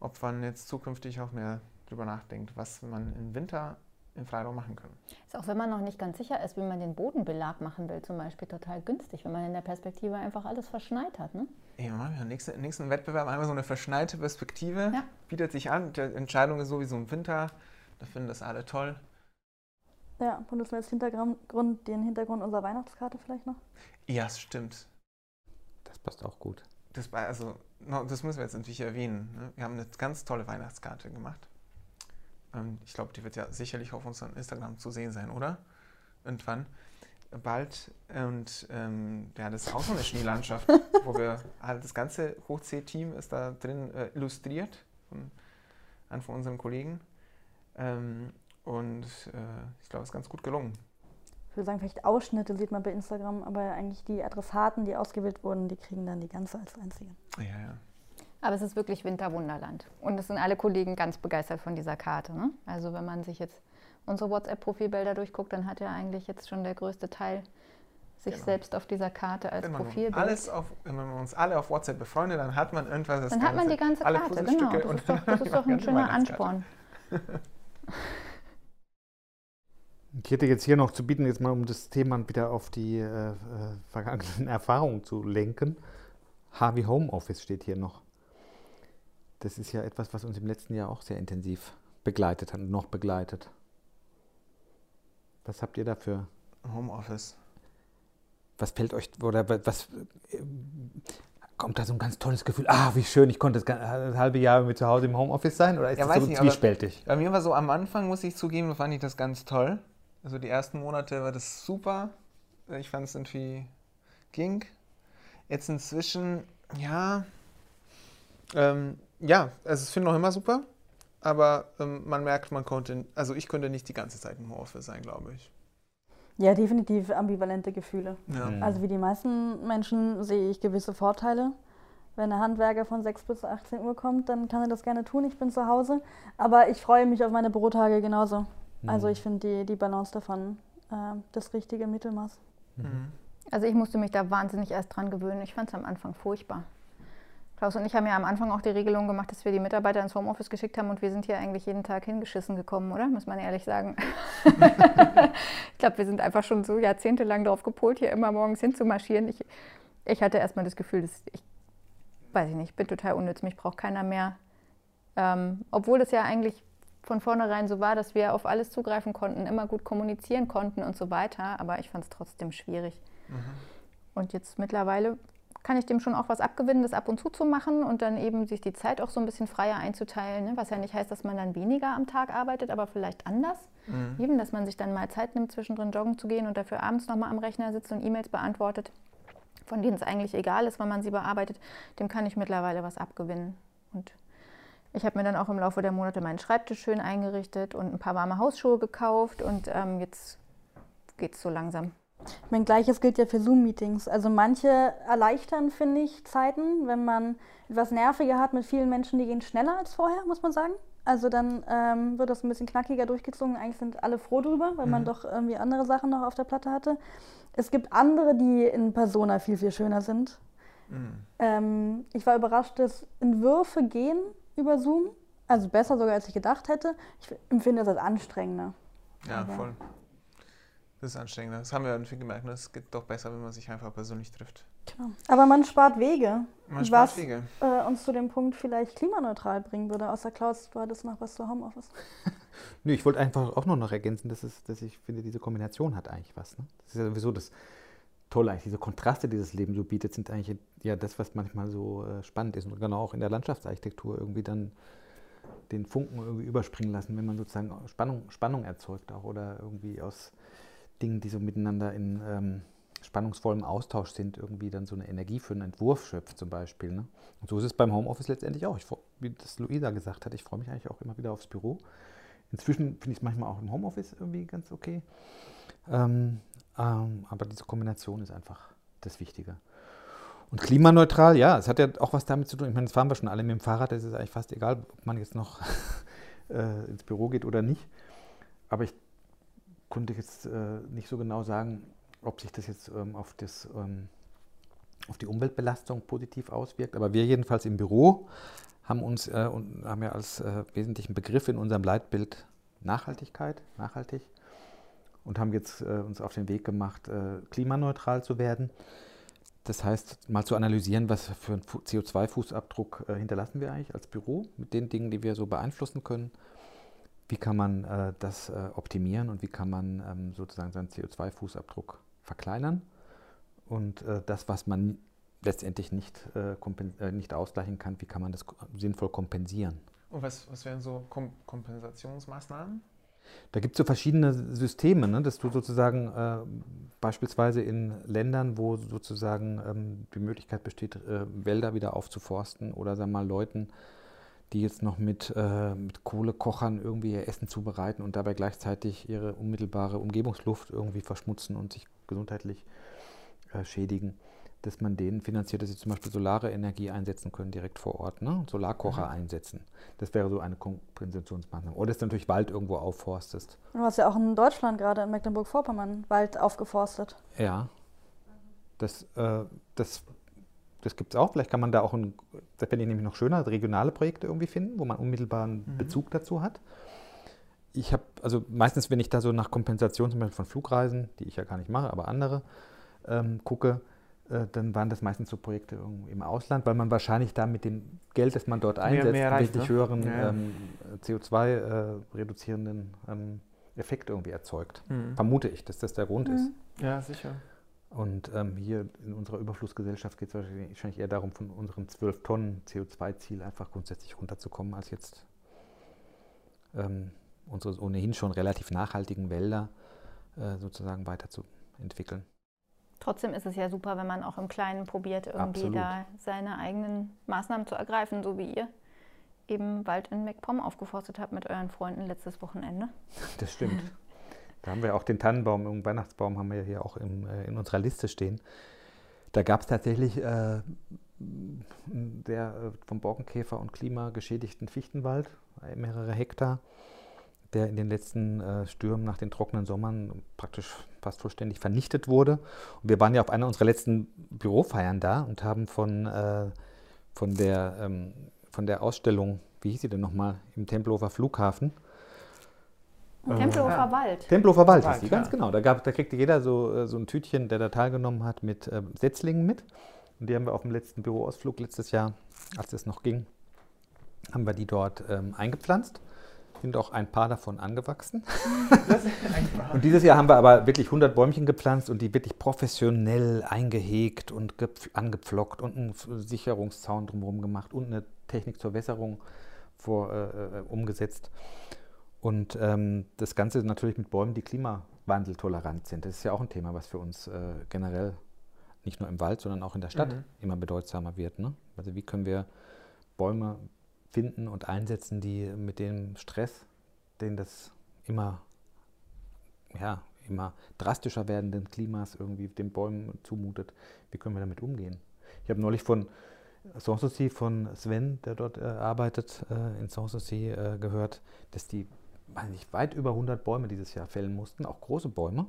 ob man jetzt zukünftig auch mehr drüber nachdenkt, was man im Winter im Freiraum machen kann. Ist auch, wenn man noch nicht ganz sicher ist, wie man den Bodenbelag machen will, zum Beispiel total günstig, wenn man in der Perspektive einfach alles verschneit hat. Ne? Ja, wir nächsten, nächsten Wettbewerb einmal so eine verschneite Perspektive. Ja. Bietet sich an. Die Entscheidung ist sowieso im Winter. Da finden das alle toll. Ja, benutzen wir als Hintergrund den Hintergrund unserer Weihnachtskarte vielleicht noch? Ja, stimmt. Das passt auch gut. Das, also, das müssen wir jetzt natürlich erwähnen. Ne? Wir haben eine ganz tolle Weihnachtskarte gemacht. Ähm, ich glaube, die wird ja sicherlich auf unserem Instagram zu sehen sein, oder? Irgendwann. Bald. Und ähm, ja, das ist auch so eine Schneelandschaft, wo wir halt das ganze Hochsee-Team ist da drin äh, illustriert von einem von unseren Kollegen. Ähm, und äh, ich glaube, es ist ganz gut gelungen. Ich würde sagen, vielleicht Ausschnitte sieht man bei Instagram, aber eigentlich die Adressaten, die ausgewählt wurden, die kriegen dann die ganze als einzige. Ja, ja. Aber es ist wirklich Winterwunderland. Und es sind alle Kollegen ganz begeistert von dieser Karte. Ne? Also wenn man sich jetzt unsere WhatsApp-Profilbilder durchguckt, dann hat ja eigentlich jetzt schon der größte Teil sich genau. selbst auf dieser Karte als wenn Profilbild. Alles auf, wenn man uns alle auf WhatsApp befreundet, dann hat man irgendwas. Das dann ganze, hat man die ganze Karte, genau. Das ist doch, das ist doch ein schöner Ansporn. Ich hätte jetzt hier noch zu bieten, jetzt mal um das Thema wieder auf die äh, äh vergangenen Erfahrungen zu lenken. Harvey Homeoffice steht hier noch. Das ist ja etwas, was uns im letzten Jahr auch sehr intensiv begleitet hat und noch begleitet. Was habt ihr dafür? Homeoffice. Was fällt euch, oder was äh, kommt da so ein ganz tolles Gefühl? Ah, wie schön, ich konnte das, das halbe Jahr mit zu Hause im Homeoffice sein? Oder ist ja, das so nicht, zwiespältig? Bei mir war so am Anfang, muss ich zugeben, fand ich das ganz toll. Also die ersten Monate war das super. Ich fand es irgendwie ging. Jetzt inzwischen, ja, ähm, ja, also ich finde noch immer super, aber ähm, man merkt, man konnte, also ich könnte nicht die ganze Zeit im Homeoffice sein, glaube ich. Ja, definitiv ambivalente Gefühle. Ja. Mhm. Also wie die meisten Menschen sehe ich gewisse Vorteile. Wenn der Handwerker von 6 bis 18 Uhr kommt, dann kann er das gerne tun. Ich bin zu Hause. Aber ich freue mich auf meine Bürotage genauso. Mhm. Also ich finde die, die Balance davon äh, das richtige Mittelmaß. Mhm. Also ich musste mich da wahnsinnig erst dran gewöhnen. Ich fand es am Anfang furchtbar. Klaus und ich haben ja am Anfang auch die Regelung gemacht, dass wir die Mitarbeiter ins Homeoffice geschickt haben und wir sind hier eigentlich jeden Tag hingeschissen gekommen, oder? Muss man ehrlich sagen. ich glaube, wir sind einfach schon so jahrzehntelang darauf gepolt, hier immer morgens hinzumarschieren. Ich, ich hatte erstmal das Gefühl, dass ich, weiß ich nicht, bin total unnütz, mich braucht keiner mehr. Ähm, obwohl es ja eigentlich von vornherein so war, dass wir auf alles zugreifen konnten, immer gut kommunizieren konnten und so weiter. Aber ich fand es trotzdem schwierig. Mhm. Und jetzt mittlerweile kann ich dem schon auch was abgewinnen, das ab und zu zu machen und dann eben sich die Zeit auch so ein bisschen freier einzuteilen. Ne? Was ja nicht heißt, dass man dann weniger am Tag arbeitet, aber vielleicht anders. Mhm. Eben, dass man sich dann mal Zeit nimmt, zwischendrin joggen zu gehen und dafür abends nochmal am Rechner sitzt und E-Mails beantwortet, von denen es eigentlich egal ist, wann man sie bearbeitet. Dem kann ich mittlerweile was abgewinnen. Und ich habe mir dann auch im Laufe der Monate meinen Schreibtisch schön eingerichtet und ein paar warme Hausschuhe gekauft und ähm, jetzt geht es so langsam. Ich meine, gleiches gilt ja für Zoom-Meetings. Also manche erleichtern, finde ich, Zeiten, wenn man etwas nerviger hat mit vielen Menschen, die gehen schneller als vorher, muss man sagen. Also dann ähm, wird das ein bisschen knackiger durchgezogen. Eigentlich sind alle froh drüber, weil mhm. man doch irgendwie andere Sachen noch auf der Platte hatte. Es gibt andere, die in Persona viel, viel schöner sind. Mhm. Ähm, ich war überrascht, dass Entwürfe gehen über Zoom. Also besser sogar, als ich gedacht hätte. Ich empfinde das als anstrengender. Ja, Aber voll. Das ist anstrengender. Das haben wir irgendwie gemerkt. Ne? Es geht doch besser, wenn man sich einfach persönlich trifft. Genau. Aber man spart Wege. Man spart was Wege. Äh, uns zu dem Punkt vielleicht klimaneutral bringen würde. Außer Klaus, du hattest noch was zu Homeoffice. Nö, ich wollte einfach auch nur noch ergänzen, dass, es, dass ich finde, diese Kombination hat eigentlich was. Ne? Das ist ja sowieso das Tolle eigentlich. Diese Kontraste, die das Leben so bietet, sind eigentlich ja das, was manchmal so äh, spannend ist. Und genau auch in der Landschaftsarchitektur irgendwie dann den Funken irgendwie überspringen lassen, wenn man sozusagen Spannung, Spannung erzeugt auch oder irgendwie aus Dingen, die so miteinander in ähm, spannungsvollem Austausch sind, irgendwie dann so eine Energie für einen Entwurf schöpft zum Beispiel. Ne? Und so ist es beim Homeoffice letztendlich auch. Ich, wie das Luisa gesagt hat, ich freue mich eigentlich auch immer wieder aufs Büro. Inzwischen finde ich es manchmal auch im Homeoffice irgendwie ganz okay. Ähm, ähm, aber diese Kombination ist einfach das Wichtige. Und klimaneutral, ja, es hat ja auch was damit zu tun. Ich meine, das fahren wir schon alle mit dem Fahrrad, das ist eigentlich fast egal, ob man jetzt noch äh, ins Büro geht oder nicht. Aber ich konnte jetzt äh, nicht so genau sagen, ob sich das jetzt ähm, auf, das, ähm, auf die Umweltbelastung positiv auswirkt. Aber wir jedenfalls im Büro haben uns äh, und haben ja als äh, wesentlichen Begriff in unserem Leitbild Nachhaltigkeit, nachhaltig, und haben jetzt äh, uns auf den Weg gemacht, äh, klimaneutral zu werden. Das heißt, mal zu analysieren, was für einen CO2-Fußabdruck äh, hinterlassen wir eigentlich als Büro mit den Dingen, die wir so beeinflussen können wie kann man äh, das äh, optimieren und wie kann man ähm, sozusagen seinen CO2-Fußabdruck verkleinern. Und äh, das, was man letztendlich nicht, äh, äh, nicht ausgleichen kann, wie kann man das sinnvoll kompensieren. Und was, was wären so Kom Kompensationsmaßnahmen? Da gibt es so verschiedene Systeme, ne, dass du sozusagen äh, beispielsweise in Ländern, wo sozusagen ähm, die Möglichkeit besteht, Wälder wieder aufzuforsten oder sagen wir mal Leuten die jetzt noch mit, äh, mit Kohlekochern irgendwie ihr Essen zubereiten und dabei gleichzeitig ihre unmittelbare Umgebungsluft irgendwie verschmutzen und sich gesundheitlich äh, schädigen, dass man denen finanziert, dass sie zum Beispiel solare Energie einsetzen können direkt vor Ort, ne? Solarkocher mhm. einsetzen. Das wäre so eine Kompensationsmaßnahme. Oder dass du natürlich Wald irgendwo aufforstest. Du hast ja auch in Deutschland gerade in Mecklenburg-Vorpommern Wald aufgeforstet. Ja. Das, äh, das das gibt es auch. Vielleicht kann man da auch, ein, das fände ich nämlich noch schöner, regionale Projekte irgendwie finden, wo man unmittelbaren mhm. Bezug dazu hat. Ich habe, also meistens, wenn ich da so nach Kompensation zum Beispiel von Flugreisen, die ich ja gar nicht mache, aber andere, ähm, gucke, äh, dann waren das meistens so Projekte im Ausland, weil man wahrscheinlich da mit dem Geld, das man dort einsetzt, mehr, mehr richtig ne? höheren ja. ähm, CO2-reduzierenden äh, ähm, Effekt irgendwie erzeugt. Mhm. Vermute ich, dass das der Grund mhm. ist. Ja, sicher. Und ähm, hier in unserer Überflussgesellschaft geht es wahrscheinlich eher darum, von unserem 12 Tonnen CO2-Ziel einfach grundsätzlich runterzukommen, als jetzt ähm, unsere ohnehin schon relativ nachhaltigen Wälder äh, sozusagen weiterzuentwickeln. Trotzdem ist es ja super, wenn man auch im Kleinen probiert, irgendwie Absolut. da seine eigenen Maßnahmen zu ergreifen, so wie ihr eben Wald in MacPom aufgeforstet habt mit euren Freunden letztes Wochenende. Das stimmt. Da haben wir auch den Tannenbaum, den Weihnachtsbaum haben wir hier auch im, äh, in unserer Liste stehen. Da gab es tatsächlich äh, der äh, vom Borkenkäfer und Klima geschädigten Fichtenwald, äh, mehrere Hektar, der in den letzten äh, Stürmen nach den trockenen Sommern praktisch fast vollständig vernichtet wurde. Und wir waren ja auf einer unserer letzten Bürofeiern da und haben von, äh, von, der, ähm, von der Ausstellung, wie hieß sie denn nochmal, im Tempelhofer Flughafen, Tempelhofer ja. Wald. Tempelhofer Wald ist die, ganz genau. Da, gab, da kriegte jeder so, äh, so ein Tütchen, der da teilgenommen hat, mit äh, Setzlingen mit. Und die haben wir auf dem letzten Büroausflug letztes Jahr, als es noch ging, haben wir die dort ähm, eingepflanzt. Sind auch ein paar davon angewachsen. und dieses Jahr haben wir aber wirklich 100 Bäumchen gepflanzt und die wirklich professionell eingehegt und angepflockt und einen Sicherungszaun drumherum gemacht und eine Technik zur Wässerung vor, äh, äh, umgesetzt. Und ähm, das Ganze natürlich mit Bäumen, die klimawandeltolerant sind. Das ist ja auch ein Thema, was für uns äh, generell nicht nur im Wald, sondern auch in der Stadt mhm. immer bedeutsamer wird. Ne? Also wie können wir Bäume finden und einsetzen, die mit dem Stress, den das immer, ja, immer drastischer werdenden Klimas irgendwie den Bäumen zumutet, wie können wir damit umgehen? Ich habe neulich von Sanssouci, von Sven, der dort äh, arbeitet, äh, in Sanssouci, äh, gehört, dass die weiß nicht, weit über 100 Bäume dieses Jahr fällen mussten, auch große Bäume,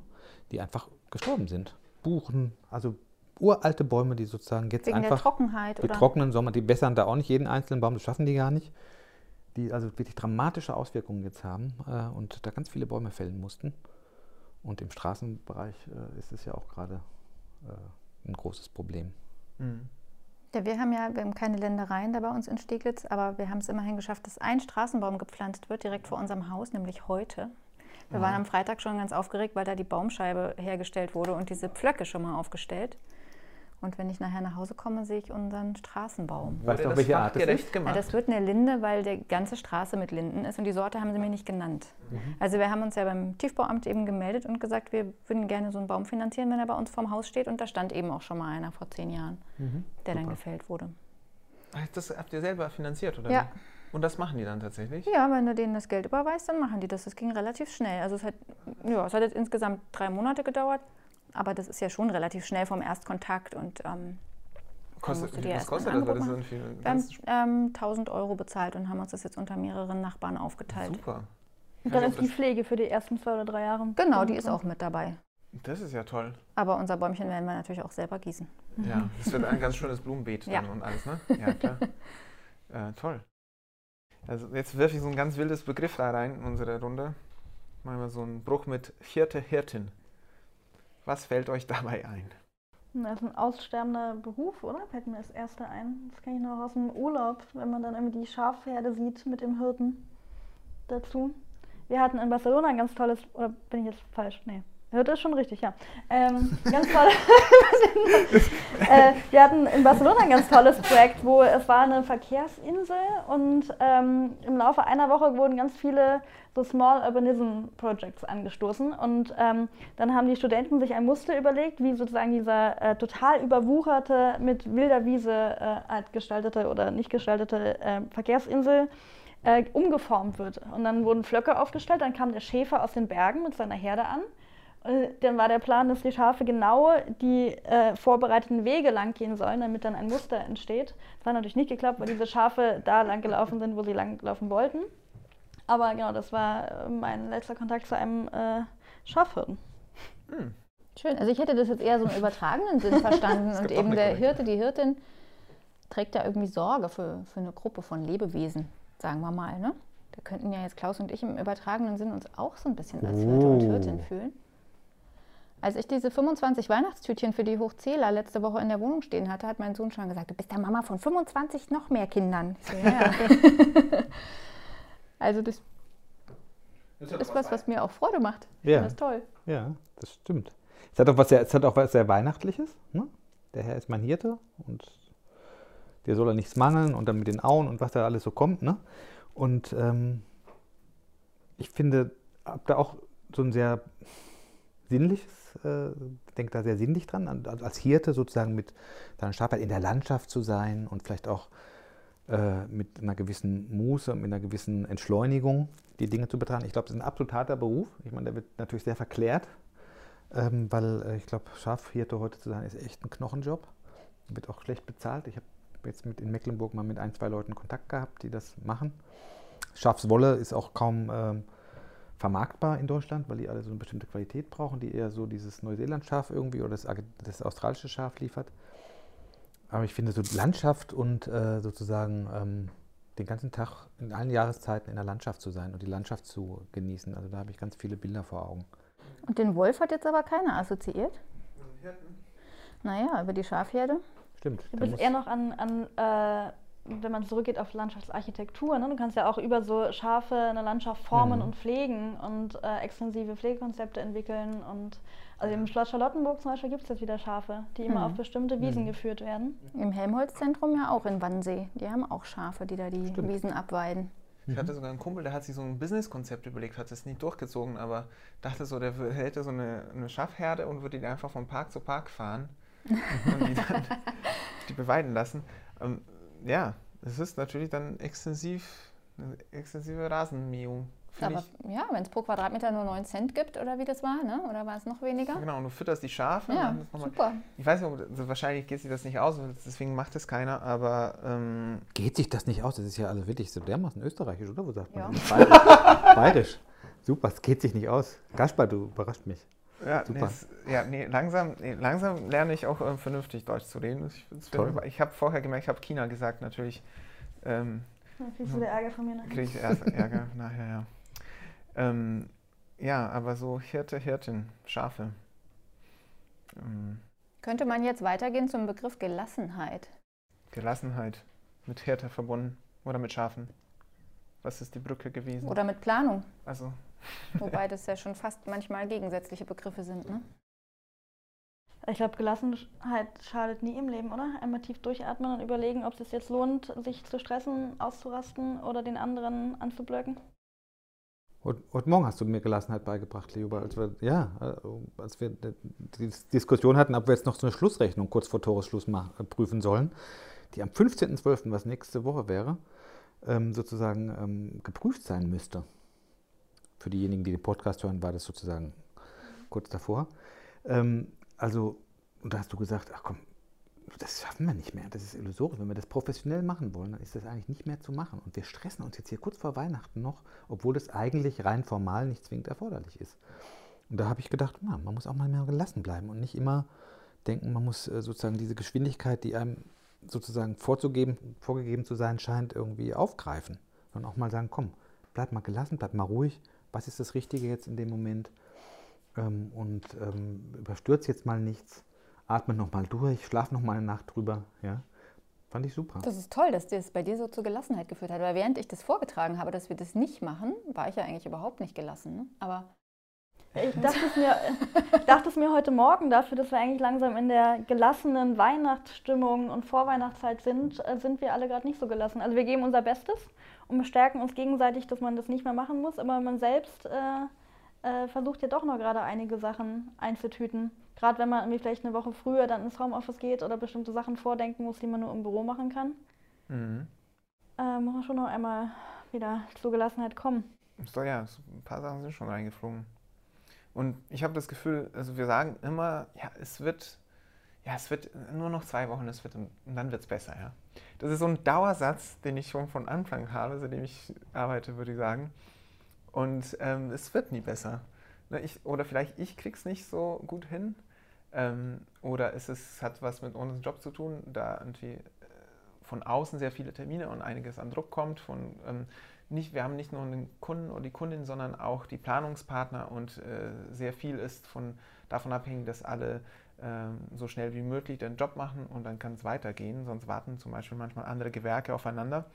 die einfach gestorben sind. Buchen, also uralte Bäume, die sozusagen jetzt Wegen einfach der Trockenheit die oder? trockenen Sommer, die bessern da auch nicht jeden einzelnen Baum, das schaffen die gar nicht, die also wirklich dramatische Auswirkungen jetzt haben äh, und da ganz viele Bäume fällen mussten. Und im Straßenbereich äh, ist es ja auch gerade äh, ein großes Problem. Mhm. Ja, wir haben ja wir haben keine Ländereien da bei uns in Steglitz, aber wir haben es immerhin geschafft, dass ein Straßenbaum gepflanzt wird, direkt vor unserem Haus, nämlich heute. Wir waren am Freitag schon ganz aufgeregt, weil da die Baumscheibe hergestellt wurde und diese Pflöcke schon mal aufgestellt. Und wenn ich nachher nach Hause komme, sehe ich unseren Straßenbaum. Weißt du auch, welche Art das ist? Ja, das wird eine Linde, weil die ganze Straße mit Linden ist und die Sorte haben sie mir nicht genannt. Mhm. Also wir haben uns ja beim Tiefbauamt eben gemeldet und gesagt, wir würden gerne so einen Baum finanzieren, wenn er bei uns vorm Haus steht. Und da stand eben auch schon mal einer vor zehn Jahren, mhm. der Super. dann gefällt wurde. Das habt ihr selber finanziert, oder? Ja. Und das machen die dann tatsächlich? Ja, wenn du denen das Geld überweist, dann machen die das. Das ging relativ schnell. Also es hat, ja, es hat jetzt insgesamt drei Monate gedauert. Aber das ist ja schon relativ schnell vom Erstkontakt und ähm, kostet, wie, was kostet das? das viel, wir haben ähm, 1000 Euro bezahlt und haben uns das jetzt unter mehreren Nachbarn aufgeteilt. Super. Und dann ist die Pflege für die ersten zwei oder drei Jahre. Genau, die ist auch mit dabei. Das ist ja toll. Aber unser Bäumchen werden wir natürlich auch selber gießen. Ja, das wird ein ganz schönes Blumenbeet dann ja. und alles, ne? Ja, klar. äh, toll. Also jetzt wirfe ich so ein ganz wildes Begriff da rein in unsere Runde. Machen wir so einen Bruch mit vierte Hirtin. Was fällt euch dabei ein? Das ist ein aussterbender Beruf, oder? Fällt mir das erste ein. Das kenne ich noch aus dem Urlaub, wenn man dann irgendwie die Schafherde sieht mit dem Hirten dazu. Wir hatten in Barcelona ein ganz tolles, oder bin ich jetzt falsch? Nee. Hört ist schon richtig, ja. Ähm, ganz toll. äh, wir hatten in Barcelona ein ganz tolles Projekt, wo es war eine Verkehrsinsel und ähm, im Laufe einer Woche wurden ganz viele so Small Urbanism Projects angestoßen und ähm, dann haben die Studenten sich ein Muster überlegt, wie sozusagen dieser äh, total überwucherte, mit wilder Wiese äh, gestaltete oder nicht gestaltete äh, Verkehrsinsel äh, umgeformt wird. Und dann wurden Flöcke aufgestellt, dann kam der Schäfer aus den Bergen mit seiner Herde an dann war der Plan, dass die Schafe genau die äh, vorbereiteten Wege lang gehen sollen, damit dann ein Muster entsteht. Das hat natürlich nicht geklappt, weil diese Schafe da lang gelaufen sind, wo sie lang laufen wollten. Aber genau, das war mein letzter Kontakt zu einem äh, Schafhirten. Hm. Schön. Also ich hätte das jetzt eher so im übertragenen Sinn verstanden. und eben der Hirte, die Hirtin trägt ja irgendwie Sorge für, für eine Gruppe von Lebewesen, sagen wir mal. Ne? Da könnten ja jetzt Klaus und ich im übertragenen Sinn uns auch so ein bisschen als Hirte und Hirtin fühlen. Als ich diese 25 Weihnachtstütchen für die Hochzähler letzte Woche in der Wohnung stehen hatte, hat mein Sohn schon gesagt, du bist der Mama von 25 noch mehr Kindern. So, ja. also das, das ist, ist was, was mir auch Freude macht. Ich ja. das toll. Ja, das stimmt. Es hat auch was sehr, es hat auch was sehr Weihnachtliches. Ne? Der Herr ist mein Hirte und dir soll er nichts mangeln und dann mit den Auen und was da alles so kommt. Ne? Und ähm, ich finde, habe da auch so ein sehr sinnliches äh, denke da sehr sinnlich dran, als Hirte sozusagen mit seiner Schafheit in der Landschaft zu sein und vielleicht auch äh, mit einer gewissen Muße, mit einer gewissen Entschleunigung die Dinge zu betrachten. Ich glaube, das ist ein absolut harter Beruf. Ich meine, der wird natürlich sehr verklärt, ähm, weil äh, ich glaube, Schafhirte heute zu sein ist echt ein Knochenjob. Wird auch schlecht bezahlt. Ich habe jetzt mit in Mecklenburg mal mit ein, zwei Leuten Kontakt gehabt, die das machen. Schafswolle ist auch kaum ähm, vermarktbar in Deutschland, weil die alle so eine bestimmte Qualität brauchen, die eher so dieses Neuseeland-Schaf irgendwie oder das, das, australische Schaf liefert. Aber ich finde so Landschaft und äh, sozusagen ähm, den ganzen Tag in allen Jahreszeiten in der Landschaft zu sein und die Landschaft zu genießen. Also da habe ich ganz viele Bilder vor Augen. Und den Wolf hat jetzt aber keiner assoziiert? Naja, über die Schafherde. Stimmt. Du bist eher noch an, an äh, wenn man zurückgeht auf Landschaftsarchitektur, ne, du kannst ja auch über so Schafe eine Landschaft formen Mhm. und pflegen und äh, extensive Pflegekonzepte entwickeln. Und also im Schloss Charlottenburg zum Beispiel gibt es jetzt wieder Schafe, die immer Mhm. auf bestimmte Wiesen Mhm. geführt werden. Im Helmholtz-Zentrum ja auch in Wannsee. Die haben auch Schafe, die da die Stimmt. Wiesen abweiden. Ich hatte sogar einen Kumpel, der hat sich so ein Businesskonzept überlegt, hat es nie durchgezogen, aber dachte so, der hätte so eine, eine Schafherde und würde die einfach von Park zu Park fahren und die dann die beweiden lassen. Ähm, ja, es ist natürlich dann extensiv, eine extensive Rasenmähung. Aber ja, wenn es pro Quadratmeter nur 9 Cent gibt oder wie das war, ne? oder war es noch weniger? Genau, und du fütterst die Schafe. und Ja, super. ich weiß nicht, also wahrscheinlich geht sich das nicht aus, deswegen macht es keiner, aber ähm, Geht sich das nicht aus? Das ist ja also wirklich so dermaßen österreichisch, oder? Wo sagt man? Ja. Bayerisch. Bayerisch. Super, es geht sich nicht aus. Gaspar, du überrascht mich. Ja, nee, Super. es, ja nee, langsam, nee, langsam lerne ich auch ähm, vernünftig Deutsch zu reden. Ich, Toll. ich habe vorher gemerkt, ich habe China gesagt, natürlich ähm, Dann kriegst du wieder Ärger von mir. Ne? kriege ich erst Ärger nachher, ja. Ähm, ja, aber so Hirte, Hirtin, Schafe. Ähm, Könnte man jetzt weitergehen zum Begriff Gelassenheit? Gelassenheit mit Hirte verbunden oder mit Schafen. Was ist die Brücke gewesen? Oder mit Planung? Also, Wobei das ja schon fast manchmal gegensätzliche Begriffe sind. Ne? Ich glaube, Gelassenheit schadet nie im Leben, oder? Einmal tief durchatmen und überlegen, ob es jetzt lohnt, sich zu stressen, auszurasten oder den anderen anzublöcken. Heute, Morgen hast du mir Gelassenheit beigebracht, Leo, als wir, ja, äh, als wir die Diskussion hatten, ob wir jetzt noch so eine Schlussrechnung kurz vor Toresschluss äh, prüfen sollen, die am 15.12., was nächste Woche wäre, ähm, sozusagen ähm, geprüft sein müsste. Für diejenigen, die den Podcast hören, war das sozusagen kurz davor. Ähm, also, und da hast du gesagt, ach komm, das schaffen wir nicht mehr. Das ist illusorisch. Wenn wir das professionell machen wollen, dann ist das eigentlich nicht mehr zu machen. Und wir stressen uns jetzt hier kurz vor Weihnachten noch, obwohl das eigentlich rein formal nicht zwingend erforderlich ist. Und da habe ich gedacht, na, man muss auch mal mehr gelassen bleiben und nicht immer denken, man muss äh, sozusagen diese Geschwindigkeit, die einem sozusagen vorzugeben, vorgegeben zu sein scheint, irgendwie aufgreifen. Sondern auch mal sagen, komm, bleib mal gelassen, bleib mal ruhig. Was ist das Richtige jetzt in dem Moment? Ähm, und ähm, überstürzt jetzt mal nichts. Atme noch mal durch, schlaf noch mal eine Nacht drüber. Ja? Fand ich super. Das ist toll, dass das bei dir so zur Gelassenheit geführt hat. Weil während ich das vorgetragen habe, dass wir das nicht machen, war ich ja eigentlich überhaupt nicht gelassen. Ne? Aber Ich dachte es mir, dachte es mir heute Morgen dafür, dass wir eigentlich langsam in der gelassenen Weihnachtsstimmung und Vorweihnachtszeit sind, äh, sind wir alle gerade nicht so gelassen. Also wir geben unser Bestes und bestärken uns gegenseitig, dass man das nicht mehr machen muss, aber man selbst äh, äh, versucht ja doch noch gerade einige Sachen einzutüten. Gerade wenn man irgendwie vielleicht eine Woche früher dann ins Homeoffice geht oder bestimmte Sachen vordenken muss, die man nur im Büro machen kann, mhm. äh, muss man schon noch einmal wieder zur Gelassenheit kommen. So, ja, ein paar Sachen sind schon reingeflogen. Und ich habe das Gefühl, also wir sagen immer, ja, es wird, ja, es wird nur noch zwei Wochen, es wird und dann wird es besser, ja. Das ist so ein Dauersatz, den ich schon von Anfang habe, seitdem ich arbeite, würde ich sagen. Und ähm, es wird nie besser. Ne, ich, oder vielleicht ich krieg's nicht so gut hin. Ähm, oder es ist, hat was mit unserem Job zu tun, da irgendwie äh, von außen sehr viele Termine und einiges an Druck kommt. Von, ähm, nicht, wir haben nicht nur den Kunden oder die Kundin, sondern auch die Planungspartner und äh, sehr viel ist von, davon abhängig, dass alle so schnell wie möglich den Job machen und dann kann es weitergehen. Sonst warten zum Beispiel manchmal andere Gewerke aufeinander.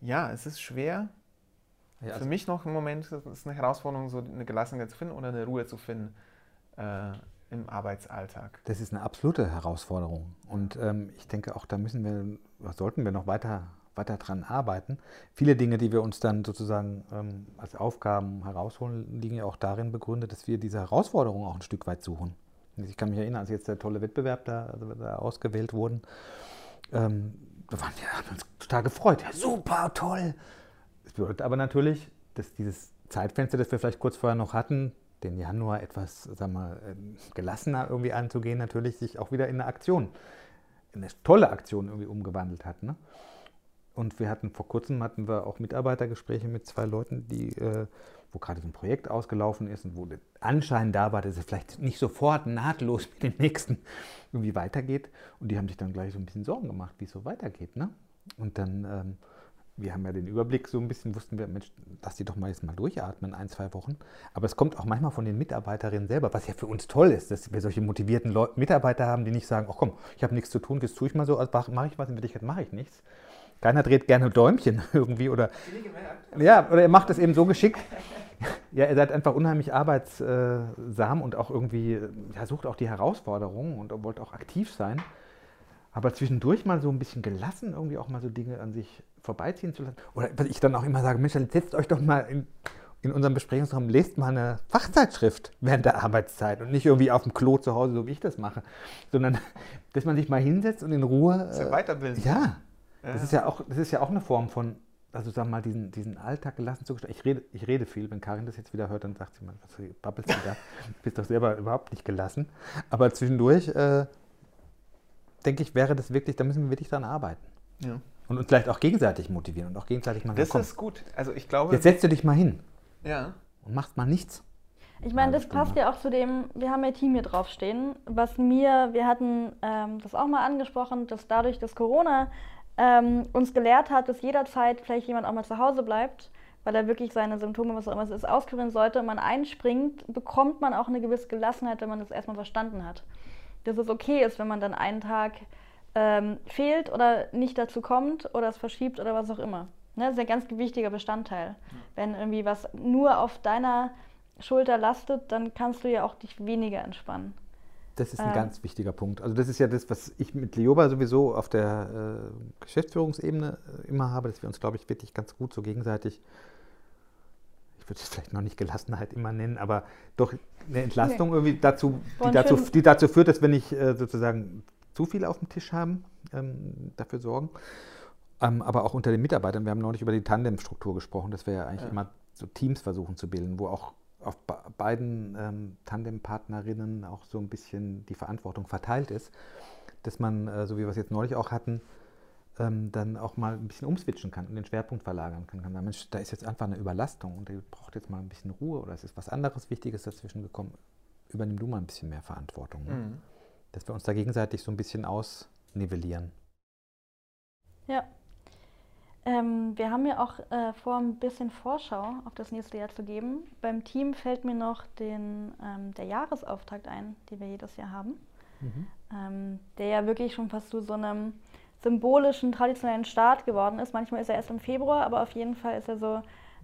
Ja, es ist schwer. Ja, also Für mich noch im Moment ist es eine Herausforderung, so eine Gelassenheit zu finden oder eine Ruhe zu finden äh, im Arbeitsalltag. Das ist eine absolute Herausforderung. Und ähm, ich denke, auch da müssen wir, sollten wir noch weiter, weiter dran arbeiten. Viele Dinge, die wir uns dann sozusagen ähm, als Aufgaben herausholen, liegen ja auch darin begründet, dass wir diese Herausforderung auch ein Stück weit suchen. Ich kann mich erinnern, als jetzt der tolle Wettbewerb da, also da ausgewählt wurden, ähm, da waren wir, haben uns total gefreut. Ja, super, toll. Es bedeutet aber natürlich, dass dieses Zeitfenster, das wir vielleicht kurz vorher noch hatten, den Januar etwas, sagen wir, ähm, gelassener irgendwie anzugehen, natürlich sich auch wieder in eine Aktion, in eine tolle Aktion irgendwie umgewandelt hat. Ne? Und wir hatten vor kurzem hatten wir auch Mitarbeitergespräche mit zwei Leuten, die, äh, wo gerade so ein Projekt ausgelaufen ist und wo der Anschein da war, dass es vielleicht nicht sofort nahtlos mit dem nächsten irgendwie weitergeht. Und die haben sich dann gleich so ein bisschen Sorgen gemacht, wie es so weitergeht. Ne? Und dann ähm, wir haben ja den Überblick so ein bisschen, wussten wir, Mensch, lass die doch mal jetzt mal durchatmen, ein, zwei Wochen. Aber es kommt auch manchmal von den Mitarbeiterinnen selber, was ja für uns toll ist, dass wir solche motivierten Leu Mitarbeiter haben, die nicht sagen, ach komm, ich habe nichts zu tun, jetzt tue ich mal so, mache ich was, in Wirklichkeit mache ich nichts. Keiner dreht gerne Däumchen irgendwie oder. Ja, oder er macht es eben so geschickt. Ja, ihr seid einfach unheimlich arbeitssam und auch irgendwie, ja, sucht auch die Herausforderungen und wollt auch aktiv sein. Aber zwischendurch mal so ein bisschen gelassen, irgendwie auch mal so Dinge an sich vorbeiziehen zu lassen. Oder was ich dann auch immer sage, Mensch, setzt euch doch mal in, in unserem Besprechungsraum, lest mal eine Fachzeitschrift während der Arbeitszeit und nicht irgendwie auf dem Klo zu Hause, so wie ich das mache, sondern dass man sich mal hinsetzt und in Ruhe. Das ist ja weiterbilden. Ja, das ist ja auch, das ist ja auch eine Form von, also sagen wir mal, diesen, diesen Alltag gelassen zu gestalten. Ich rede, ich rede viel, wenn Karin das jetzt wieder hört, dann sagt sie mal, was babbelst du da? Du bist doch selber überhaupt nicht gelassen. Aber zwischendurch, äh, denke ich, wäre das wirklich, da müssen wir wirklich dran arbeiten. Ja. Und uns vielleicht auch gegenseitig motivieren und auch gegenseitig mal Das sagen, ist gut. Also ich glaube. jetzt setzt du dich mal hin ja. und machst mal nichts. Ich meine, das passt ja auch zu dem, wir haben ja Team hier draufstehen, was mir, wir hatten ähm, das auch mal angesprochen, dass dadurch, dass Corona ähm, uns gelehrt hat, dass jederzeit vielleicht jemand auch mal zu Hause bleibt, weil er wirklich seine Symptome, was auch immer es ist, auskurieren sollte und man einspringt, bekommt man auch eine gewisse Gelassenheit, wenn man das erstmal verstanden hat. Dass es okay ist, wenn man dann einen Tag ähm, fehlt oder nicht dazu kommt oder es verschiebt oder was auch immer. Ne, das ist ein ganz wichtiger Bestandteil. Wenn irgendwie was nur auf deiner Schulter lastet, dann kannst du ja auch dich weniger entspannen. Das ist ein Ähm. ganz wichtiger Punkt. Also das ist ja das, was ich mit Leoba sowieso auf der äh, Geschäftsführungsebene äh, immer habe, dass wir uns, glaube ich, wirklich ganz gut so gegenseitig, ich würde es vielleicht noch nicht Gelassenheit immer nennen, aber doch eine Entlastung irgendwie dazu, die dazu, die dazu führt, dass wir nicht äh, sozusagen zu viel auf dem Tisch haben, ähm, dafür sorgen. Ähm, aber auch unter den Mitarbeitern. Wir haben neulich über die Tandemstruktur gesprochen, dass wir ja eigentlich Ja. immer so Teams versuchen zu bilden, wo auch auf be beiden ähm, Tandempartnerinnen auch so ein bisschen die Verantwortung verteilt ist, dass man, äh, so wie wir es jetzt neulich auch hatten, ähm, dann auch mal ein bisschen umswitchen kann und den Schwerpunkt verlagern kann. kann. sagen, Mensch, da ist jetzt einfach eine Überlastung und die braucht jetzt mal ein bisschen Ruhe oder es ist was anderes Wichtiges dazwischen gekommen. Übernimm du mal ein bisschen mehr Verantwortung. Ne? Mhm. Dass wir uns da gegenseitig so ein bisschen ausnivellieren. Ja. Ähm, wir haben ja auch äh, vor, ein bisschen Vorschau auf das nächste Jahr zu geben. Beim Team fällt mir noch den, ähm, der Jahresauftakt ein, den wir jedes Jahr haben. Ähm, der ja wirklich schon fast zu so einem symbolischen, traditionellen Start geworden ist. Manchmal ist er erst im Februar, aber auf jeden Fall ist er so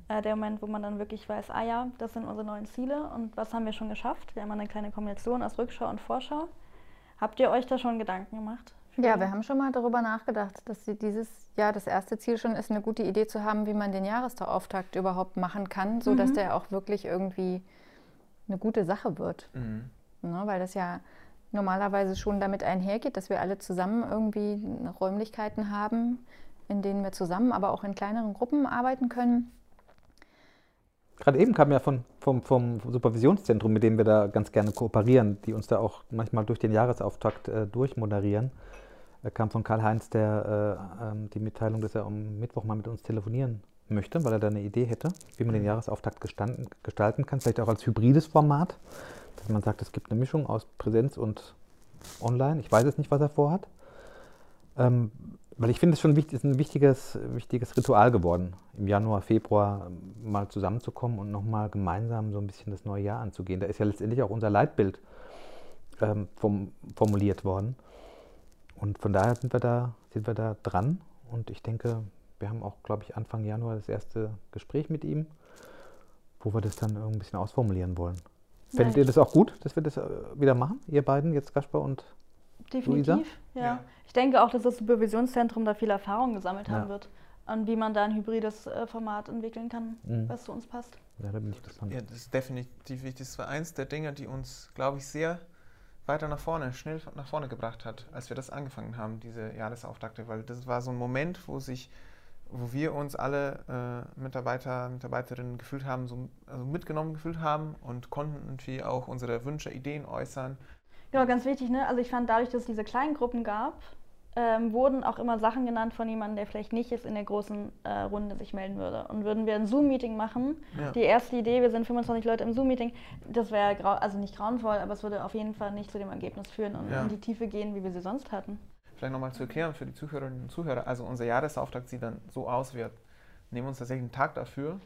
äh, der Moment, wo man dann wirklich weiß, ah ja, das sind unsere neuen Ziele und was haben wir schon geschafft. Wir haben eine kleine Kombination aus Rückschau und Vorschau. Habt ihr euch da schon Gedanken gemacht? Ja, wir haben schon mal darüber nachgedacht, dass sie dieses Jahr das erste Ziel schon ist, eine gute Idee zu haben, wie man den Jahresauftakt überhaupt machen kann, sodass Mhm. der auch wirklich irgendwie eine gute Sache wird. Mhm. Ne? Weil das ja normalerweise schon damit einhergeht, dass wir alle zusammen irgendwie Räumlichkeiten haben, in denen wir zusammen, aber auch in kleineren Gruppen arbeiten können. Gerade eben kam ja von, vom, vom Supervisionszentrum, mit dem wir da ganz gerne kooperieren, die uns da auch manchmal durch den Jahresauftakt äh, durchmoderieren, äh, kam von Karl-Heinz der, äh, ähm, die Mitteilung, dass er am Mittwoch mal mit uns telefonieren möchte, weil er da eine Idee hätte, wie man den Jahresauftakt gestanden, gestalten kann, vielleicht auch als hybrides Format, dass man sagt, es gibt eine Mischung aus Präsenz und Online. Ich weiß es nicht, was er vorhat. Ähm, weil ich finde, es schon wichtig, ist ein wichtiges, wichtiges Ritual geworden, im Januar, Februar ähm, mal zusammenzukommen und nochmal gemeinsam so ein bisschen das neue Jahr anzugehen. Da ist ja letztendlich auch unser Leitbild ähm, vom, formuliert worden. Und von daher sind wir da, sind wir da dran. Und ich denke, wir haben auch, glaube ich, Anfang Januar das erste Gespräch mit ihm, wo wir das dann irgendwie ein bisschen ausformulieren wollen. Fändet ihr das auch gut, dass wir das äh, wieder machen, ihr beiden, jetzt Kaspar und Definitiv, ja. Ja. Ich denke auch, dass das Supervisionszentrum da viel Erfahrung gesammelt haben Ja. wird, an wie man da ein hybrides äh, Format entwickeln kann, Mhm. was zu uns passt. Ja, da bin ich gespannt. Ja, das ist definitiv wichtig. Das war eins der Dinge, die uns, glaube ich, sehr weiter nach vorne, schnell nach vorne gebracht hat, als wir das angefangen haben, diese Jahresauftakte, weil das war so ein Moment, wo sich, wo wir uns alle äh, Mitarbeiter, Mitarbeiterinnen gefühlt haben, so also mitgenommen gefühlt haben und konnten irgendwie auch unsere Wünsche, Ideen äußern. Genau, ganz wichtig, ne? Also ich fand, dadurch, dass es diese kleinen Gruppen gab, ähm, wurden auch immer Sachen genannt von jemandem, der vielleicht nicht jetzt in der großen äh, Runde sich melden würde. Und würden wir ein Zoom-Meeting machen, Ja. die erste Idee, wir sind 25 Leute im Zoom-Meeting, das wäre also nicht grauenvoll, aber es würde auf jeden Fall nicht zu dem Ergebnis führen und Ja. in die Tiefe gehen, wie wir sie sonst hatten. vielleicht nochmal zu erklären für die Zuhörerinnen und Zuhörer. Also unser Jahresauftakt sieht dann so aus, wir nehmen uns tatsächlich einen Tag dafür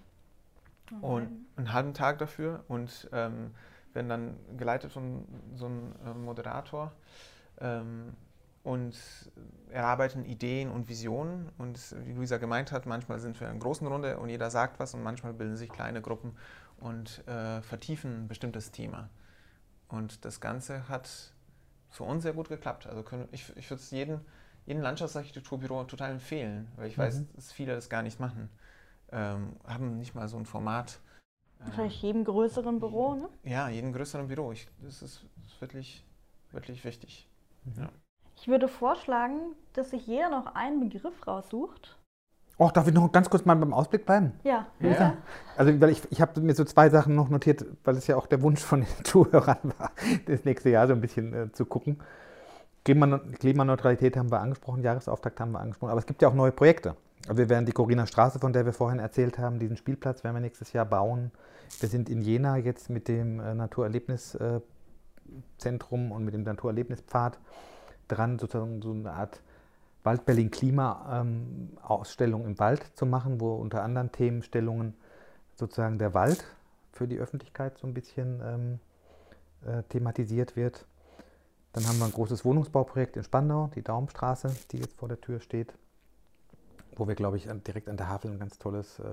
okay. und einen halben Tag dafür und ähm, werden dann geleitet von so einem äh, Moderator ähm, und erarbeiten Ideen und Visionen. Und wie Luisa gemeint hat, manchmal sind wir in einer großen Runde und jeder sagt was und manchmal bilden sich kleine Gruppen und äh, vertiefen ein bestimmtes Thema. Und das Ganze hat für uns sehr gut geklappt. Also können, ich, ich würde es jedem, jedem Landschaftsarchitekturbüro total empfehlen, weil ich mhm. weiß, dass viele das gar nicht machen. Ähm, haben nicht mal so ein Format. Wahrscheinlich jedem größeren Büro, ne? Ja, jedem größeren Büro. Ich, das ist, ist wirklich, wirklich wichtig. Mhm. Ja. Ich würde vorschlagen, dass sich jeder noch einen Begriff raussucht. Och, darf ich noch ganz kurz mal beim Ausblick bleiben? Ja. ja. Also, weil ich, ich habe mir so zwei Sachen noch notiert, weil es ja auch der Wunsch von den Zuhörern war, das nächste Jahr so ein bisschen äh, zu gucken. Klimaneutralität haben wir angesprochen, Jahresauftakt haben wir angesprochen, aber es gibt ja auch neue Projekte. Also wir werden die Corina Straße, von der wir vorhin erzählt haben, diesen Spielplatz werden wir nächstes Jahr bauen. Wir sind in Jena jetzt mit dem äh, Naturerlebniszentrum und mit dem Naturerlebnispfad dran, sozusagen so eine Art Wald-Berlin-Klima-Ausstellung im Wald zu machen, wo unter anderen Themenstellungen sozusagen der Wald für die Öffentlichkeit so ein bisschen ähm, äh, thematisiert wird. Dann haben wir ein großes Wohnungsbauprojekt in Spandau, die Daumstraße, die jetzt vor der Tür steht, wo wir, glaube ich, direkt an der Havel ein ganz tolles äh,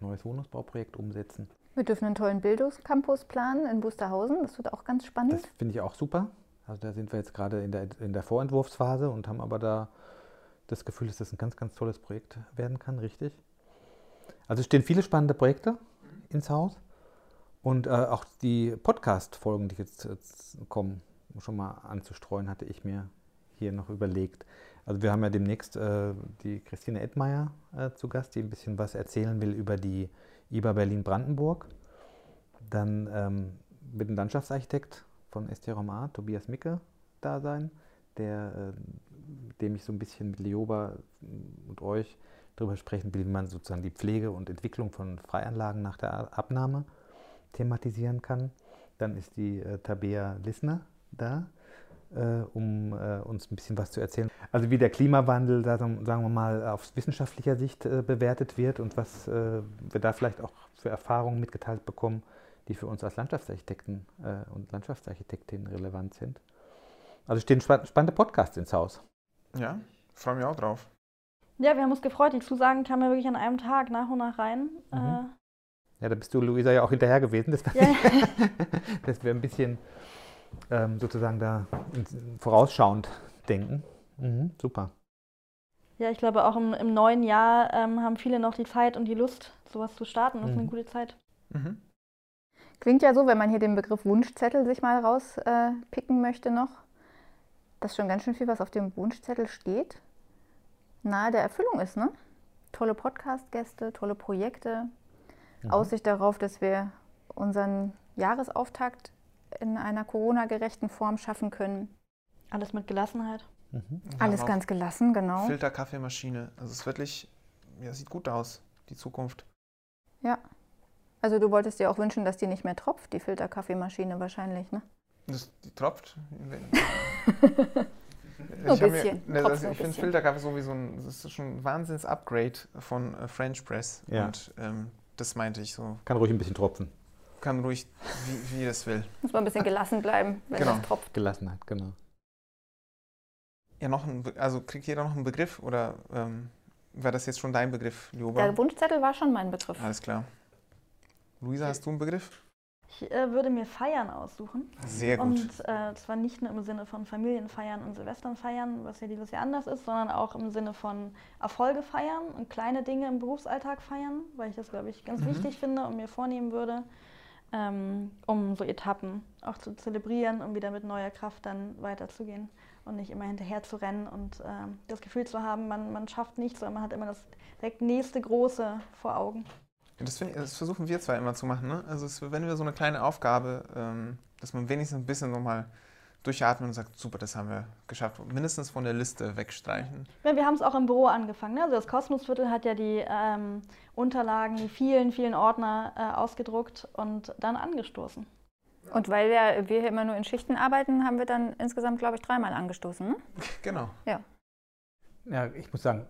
neues Wohnungsbauprojekt umsetzen. Wir dürfen einen tollen Bildungscampus planen in Busterhausen. Das wird auch ganz spannend. Das finde ich auch super. Also da sind wir jetzt gerade in der, in der Vorentwurfsphase und haben aber da das Gefühl, dass das ein ganz, ganz tolles Projekt werden kann, richtig. Also es stehen viele spannende Projekte ins Haus und äh, auch die Podcast-Folgen, die jetzt, jetzt, kommen, schon mal anzustreuen, hatte ich mir hier noch überlegt. Also wir haben ja demnächst äh, die Christine Edmeier äh, zu Gast, die ein bisschen was erzählen will über die IBA Berlin-Brandenburg. Dann ähm, mit dem Landschaftsarchitekt von ST Roma, Tobias Micke, da sein, der, äh, dem ich so ein bisschen mit Leoba und euch darüber sprechen will, wie man sozusagen die Pflege und Entwicklung von Freianlagen nach der Abnahme thematisieren kann. Dann ist die äh, Tabea Lissner da, äh, um äh, uns ein bisschen was zu erzählen. Also wie der Klimawandel, da, sagen wir mal, aus wissenschaftlicher Sicht äh, bewertet wird und was äh, wir da vielleicht auch für Erfahrungen mitgeteilt bekommen, die für uns als Landschaftsarchitekten äh, und Landschaftsarchitektinnen relevant sind. Also stehen spannende Podcasts ins Haus. Ja, freue mich auch drauf. Ja, wir haben uns gefreut. Die Zusagen kamen ja wirklich an einem Tag nach und nach rein. Mhm. Äh, ja, da bist du, Luisa, ja auch hinterher gewesen. Das, ja. dass wir ein bisschen ähm, sozusagen da vorausschauend denken. Mhm, super. Ja, ich glaube, auch im, im neuen Jahr ähm, haben viele noch die Zeit und die Lust, sowas zu starten. Das mhm. ist eine mhm. gute Zeit. Mhm. Klingt ja so, wenn man hier den Begriff Wunschzettel sich mal rauspicken äh, möchte noch, dass schon ganz schön viel, was auf dem Wunschzettel steht, nahe der Erfüllung ist, ne? Tolle Podcast-Gäste, tolle Projekte, mhm. Aussicht darauf, dass wir unseren Jahresauftakt in einer Corona-gerechten Form schaffen können. Alles mit Gelassenheit. Mhm. Alles ganz gelassen, genau. Filterkaffeemaschine. Also es ist wirklich, ja, sieht gut aus, die Zukunft. Ja. Also du wolltest dir auch wünschen, dass die nicht mehr tropft, die Filterkaffeemaschine wahrscheinlich, ne? Das, die tropft. Ein bisschen. Mir, ne, also ich finde Filterkaffee so wie so ein, das ist schon ein Wahnsinns-Upgrade von äh, French Press. Ja. Und ähm, das meinte ich so. Kann ruhig ein bisschen tropfen. Kann ruhig, wie, wie es will. Muss man ein bisschen gelassen bleiben, wenn genau. das tropft. Gelassenheit, genau. Ja, noch ein, also kriegt jeder noch einen Begriff oder ähm, war das jetzt schon dein Begriff, Lioba? Der Wunschzettel war schon mein Begriff. Alles klar. Luisa, hast du einen Begriff? Ich äh, würde mir Feiern aussuchen. Sehr gut. Und äh, zwar nicht nur im Sinne von Familienfeiern und Silvesternfeiern, was ja dieses Jahr anders ist, sondern auch im Sinne von Erfolge feiern und kleine Dinge im Berufsalltag feiern, weil ich das, glaube ich, ganz mhm. wichtig finde und mir vornehmen würde, ähm, um so Etappen auch zu zelebrieren, um wieder mit neuer Kraft dann weiterzugehen und nicht immer hinterher zu rennen und äh, das Gefühl zu haben, man, man schafft nichts, sondern man hat immer das direkt nächste Große vor Augen. Das, ich, das, versuchen wir zwar immer zu machen. Ne? Also es, wenn wir so eine kleine Aufgabe, ähm, dass man wenigstens ein bisschen nochmal durchatmen und sagt, super, das haben wir geschafft. Mindestens von der Liste wegstreichen. Ja, wir haben es auch im Büro angefangen. Ne? Also das Kosmosviertel hat ja die ähm, Unterlagen, die vielen, vielen Ordner äh, ausgedruckt und dann angestoßen. Und weil wir, wir hier immer nur in Schichten arbeiten, haben wir dann insgesamt, glaube ich, dreimal angestoßen. Ne? Genau. Ja. Ja, ich muss sagen,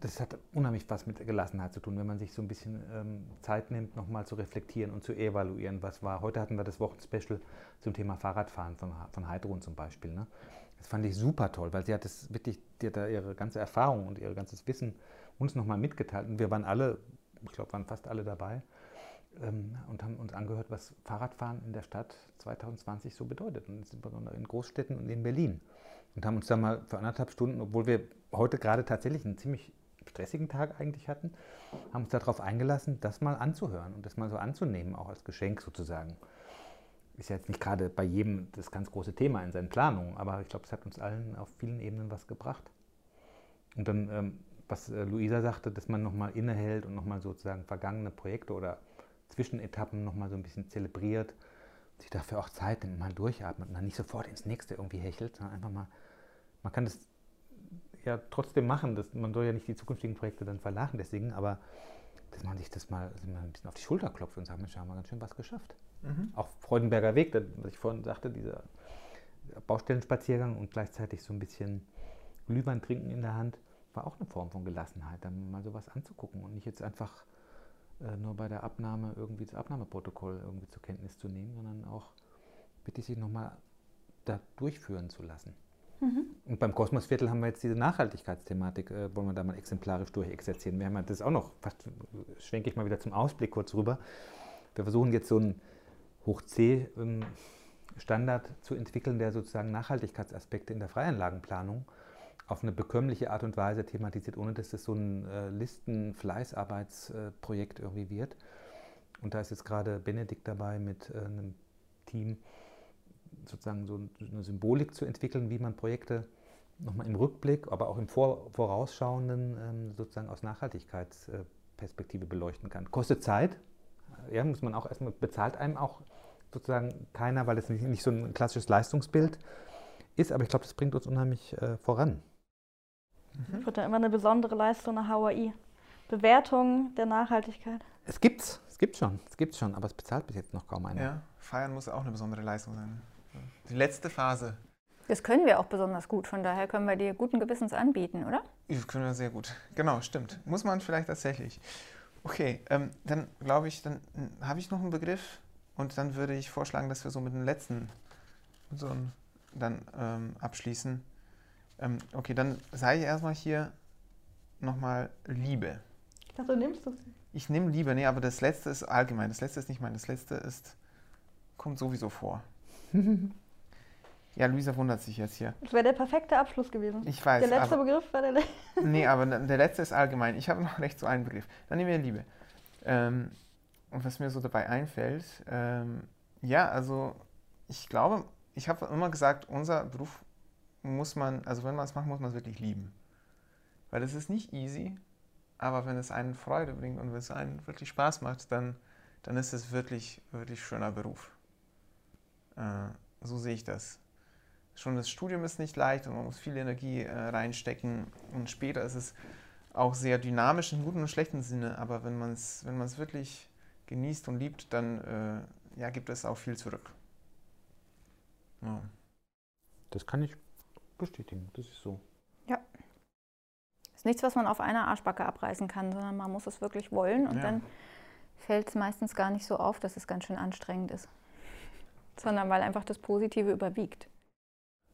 das hat unheimlich was mit Gelassenheit zu tun, wenn man sich so ein bisschen ähm, Zeit nimmt, nochmal zu reflektieren und zu evaluieren, was war. Heute hatten wir das Wochenspecial zum Thema Fahrradfahren von, von Heidrun zum Beispiel. Ne? Das fand ich super toll, weil sie hat das wirklich, die hat da ihre ganze Erfahrung und ihr ganzes Wissen uns nochmal mitgeteilt. Und wir waren alle, ich glaube, waren fast alle dabei ähm, und haben uns angehört, was Fahrradfahren in der Stadt 2020 so bedeutet. Und insbesondere in Großstädten und in Berlin. Und haben uns da mal für anderthalb Stunden, obwohl wir heute gerade tatsächlich einen ziemlich stressigen Tag eigentlich hatten, haben uns darauf eingelassen, das mal anzuhören und das mal so anzunehmen, auch als Geschenk sozusagen. Ist ja jetzt nicht gerade bei jedem das ganz große Thema in seinen Planungen, aber ich glaube, es hat uns allen auf vielen Ebenen was gebracht. Und dann, ähm, was äh, Luisa sagte, dass man nochmal innehält und nochmal sozusagen vergangene Projekte oder Zwischenetappen nochmal so ein bisschen zelebriert, sich dafür auch Zeit nimmt, mal durchatmet und dann nicht sofort ins nächste irgendwie hechelt, sondern einfach mal, man kann das ja trotzdem machen, das, man soll ja nicht die zukünftigen Projekte dann vernachlässigen, aber dass man sich das mal, also mal ein bisschen auf die Schulter klopft und sagt, Mensch, haben wir ganz schön was geschafft. Mhm. Auch Freudenberger Weg, was ich vorhin sagte, dieser Baustellenspaziergang und gleichzeitig so ein bisschen Glühwein trinken in der Hand, war auch eine Form von Gelassenheit, dann mal sowas anzugucken und nicht jetzt einfach äh, nur bei der Abnahme irgendwie das Abnahmeprotokoll irgendwie zur Kenntnis zu nehmen, sondern auch bitte sich nochmal da durchführen zu lassen. Mhm. Und beim Kosmosviertel haben wir jetzt diese Nachhaltigkeitsthematik, äh, wollen wir da mal exemplarisch durchexerzieren. Wir haben ja das auch noch, fast schwenke ich mal wieder zum Ausblick kurz rüber. Wir versuchen jetzt so einen Hoch-C-Standard ähm, zu entwickeln, der sozusagen Nachhaltigkeitsaspekte in der Freianlagenplanung auf eine bekömmliche Art und Weise thematisiert, ohne dass das so ein äh, Listen-Fleißarbeitsprojekt irgendwie wird. Und da ist jetzt gerade Benedikt dabei mit äh, einem Team, sozusagen so eine Symbolik zu entwickeln, wie man Projekte nochmal im Rückblick, aber auch im Vor Vorausschauenden ähm, sozusagen aus Nachhaltigkeitsperspektive beleuchten kann. Kostet Zeit, ja, muss man auch erstmal, bezahlt einem auch sozusagen keiner, weil es nicht, nicht so ein klassisches Leistungsbild ist, aber ich glaube, das bringt uns unheimlich äh, voran. Mhm. Wird da immer eine besondere Leistung nach HAI. Bewertung der Nachhaltigkeit. Es gibt's, es gibt schon, es gibt's schon, aber es bezahlt bis jetzt noch kaum einer. Ja, feiern muss auch eine besondere Leistung sein. Die letzte Phase. Das können wir auch besonders gut, von daher können wir dir guten Gewissens anbieten, oder? Das können wir sehr gut. Genau, stimmt. Muss man vielleicht tatsächlich. Okay, ähm, dann glaube ich, dann hm, habe ich noch einen Begriff und dann würde ich vorschlagen, dass wir so mit dem letzten so ein, dann ähm, abschließen. Ähm, okay, dann sei ich erstmal hier nochmal Liebe. Ich dachte, du nimmst das. Ich nehme Liebe, nee, aber das letzte ist allgemein. Das letzte ist nicht mein, das letzte ist, kommt sowieso vor. ja, Luisa wundert sich jetzt hier. Das wäre der perfekte Abschluss gewesen. Ich weiß. Der letzte aber, Begriff war der letzte. nee, aber der letzte ist allgemein. Ich habe noch recht so einen Begriff. Dann nehmen wir Liebe. Ähm, und was mir so dabei einfällt, ähm, ja, also ich glaube, ich habe immer gesagt, unser Beruf muss man, also wenn man es macht, muss man es wirklich lieben. Weil es ist nicht easy, aber wenn es einen Freude bringt und wenn es einen wirklich Spaß macht, dann, dann ist es wirklich, wirklich schöner Beruf. Äh, so sehe ich das. Schon das Studium ist nicht leicht und man muss viel Energie äh, reinstecken und später ist es auch sehr dynamisch im guten und schlechten Sinne, aber wenn man es wenn wirklich genießt und liebt, dann äh, ja, gibt es auch viel zurück. Ja. Das kann ich bestätigen. Das ist so. Ja. Ist nichts, was man auf einer Arschbacke abreißen kann, sondern man muss es wirklich wollen und ja. dann fällt es meistens gar nicht so auf, dass es ganz schön anstrengend ist. Sondern weil einfach das Positive überwiegt.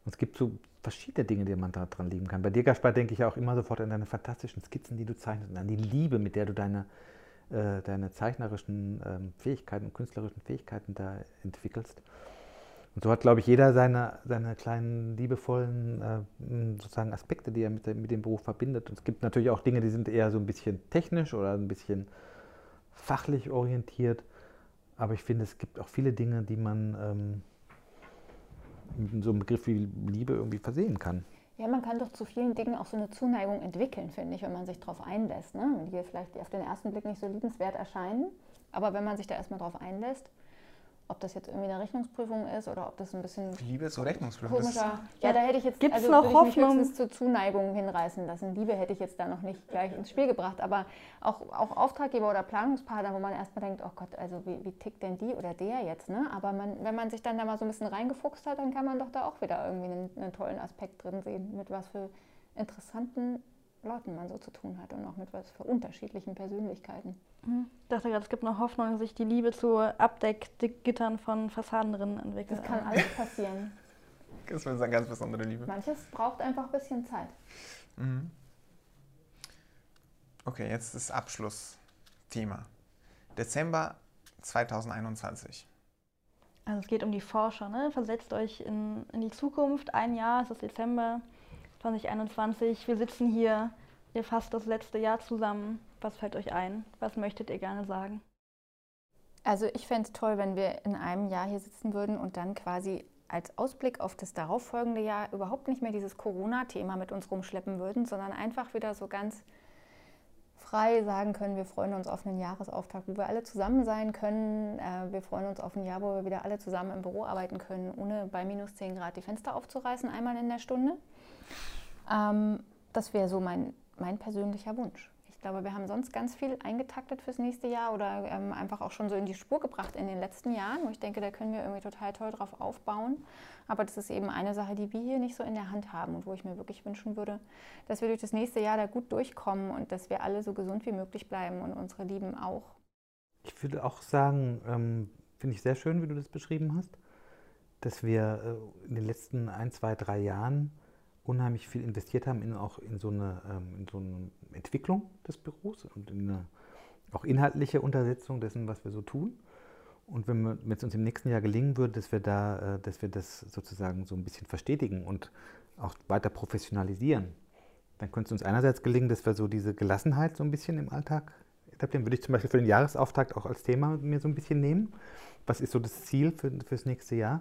Und es gibt so verschiedene Dinge, die man daran lieben kann. Bei dir, Gaspar, denke ich auch immer sofort an deine fantastischen Skizzen, die du zeichnest und an die Liebe, mit der du deine, äh, deine zeichnerischen ähm, Fähigkeiten und künstlerischen Fähigkeiten da entwickelst. Und so hat, glaube ich, jeder seine, seine kleinen liebevollen äh, sozusagen Aspekte, die er mit, mit dem Beruf verbindet. Und es gibt natürlich auch Dinge, die sind eher so ein bisschen technisch oder ein bisschen fachlich orientiert. Aber ich finde, es gibt auch viele Dinge, die man ähm, so einem Begriff wie Liebe irgendwie versehen kann. Ja, man kann doch zu vielen Dingen auch so eine Zuneigung entwickeln, finde ich, wenn man sich darauf einlässt. Ne? Die vielleicht auf den ersten Blick nicht so liebenswert erscheinen. Aber wenn man sich da erstmal drauf einlässt ob das jetzt irgendwie eine Rechnungsprüfung ist oder ob das ein bisschen Liebe zur Rechnungsprüfung. Komischer. Ja, da hätte ich jetzt Gibt's also noch würde ich mich Hoffnung? höchstens zur Zuneigung hinreißen lassen. Liebe hätte ich jetzt da noch nicht gleich ins Spiel gebracht, aber auch, auch Auftraggeber oder Planungspartner, wo man erstmal denkt, oh Gott, also wie, wie tickt denn die oder der jetzt, ne? Aber man, wenn man sich dann da mal so ein bisschen reingefuchst hat, dann kann man doch da auch wieder irgendwie einen, einen tollen Aspekt drin sehen, mit was für interessanten Leuten man so zu tun hat und auch mit was für unterschiedlichen Persönlichkeiten. Hm. Ich dachte gerade, es gibt noch Hoffnung, dass sich die Liebe zu Abdeckgittern von Fassadenrinnen entwickelt. Das kann alles passieren. ist eine ganz besondere Liebe. Manches braucht einfach ein bisschen Zeit. Mhm. Okay, jetzt das Abschlussthema. Dezember 2021. Also es geht um die Forscher, ne? Versetzt euch in, in die Zukunft. Ein Jahr, es ist Dezember 2021. Wir sitzen hier, ihr fasst das letzte Jahr zusammen. Was fällt euch ein? Was möchtet ihr gerne sagen? Also ich fände es toll, wenn wir in einem Jahr hier sitzen würden und dann quasi als Ausblick auf das darauffolgende Jahr überhaupt nicht mehr dieses Corona-Thema mit uns rumschleppen würden, sondern einfach wieder so ganz frei sagen können, wir freuen uns auf einen Jahresauftakt, wo wir alle zusammen sein können. Äh, wir freuen uns auf ein Jahr, wo wir wieder alle zusammen im Büro arbeiten können, ohne bei minus 10 Grad die Fenster aufzureißen, einmal in der Stunde. Ähm, das wäre so mein, mein persönlicher Wunsch. Ich glaube, wir haben sonst ganz viel eingetaktet fürs nächste Jahr oder ähm, einfach auch schon so in die Spur gebracht in den letzten Jahren, wo ich denke, da können wir irgendwie total toll drauf aufbauen. Aber das ist eben eine Sache, die wir hier nicht so in der Hand haben und wo ich mir wirklich wünschen würde, dass wir durch das nächste Jahr da gut durchkommen und dass wir alle so gesund wie möglich bleiben und unsere Lieben auch. Ich würde auch sagen, ähm, finde ich sehr schön, wie du das beschrieben hast, dass wir äh, in den letzten ein, zwei, drei Jahren unheimlich viel investiert haben in auch in so eine, ähm, in so eine Entwicklung des Büros und in eine auch inhaltliche Untersetzung dessen, was wir so tun. Und wenn es uns im nächsten Jahr gelingen würde, dass wir da, äh, dass wir das sozusagen so ein bisschen verstetigen und auch weiter professionalisieren, dann könnte es uns einerseits gelingen, dass wir so diese Gelassenheit so ein bisschen im Alltag etablieren. Würde ich zum Beispiel für den Jahresauftakt auch als Thema mir so ein bisschen nehmen. Was ist so das Ziel für, fürs nächste Jahr?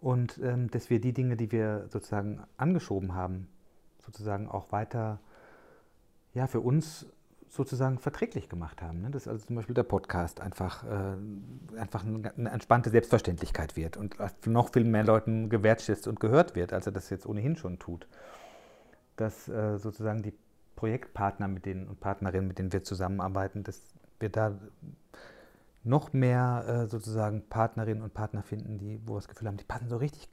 Und ähm, dass wir die Dinge, die wir sozusagen angeschoben haben, sozusagen auch weiter ja, für uns sozusagen verträglich gemacht haben. Ne? Dass also zum Beispiel der Podcast einfach, äh, einfach eine entspannte Selbstverständlichkeit wird und noch viel mehr Leuten gewertschätzt und gehört wird, als er das jetzt ohnehin schon tut. Dass äh, sozusagen die Projektpartner mit denen und Partnerinnen, mit denen wir zusammenarbeiten, dass wir da noch mehr äh, sozusagen Partnerinnen und Partner finden, die, wo wir das Gefühl haben, die passen so richtig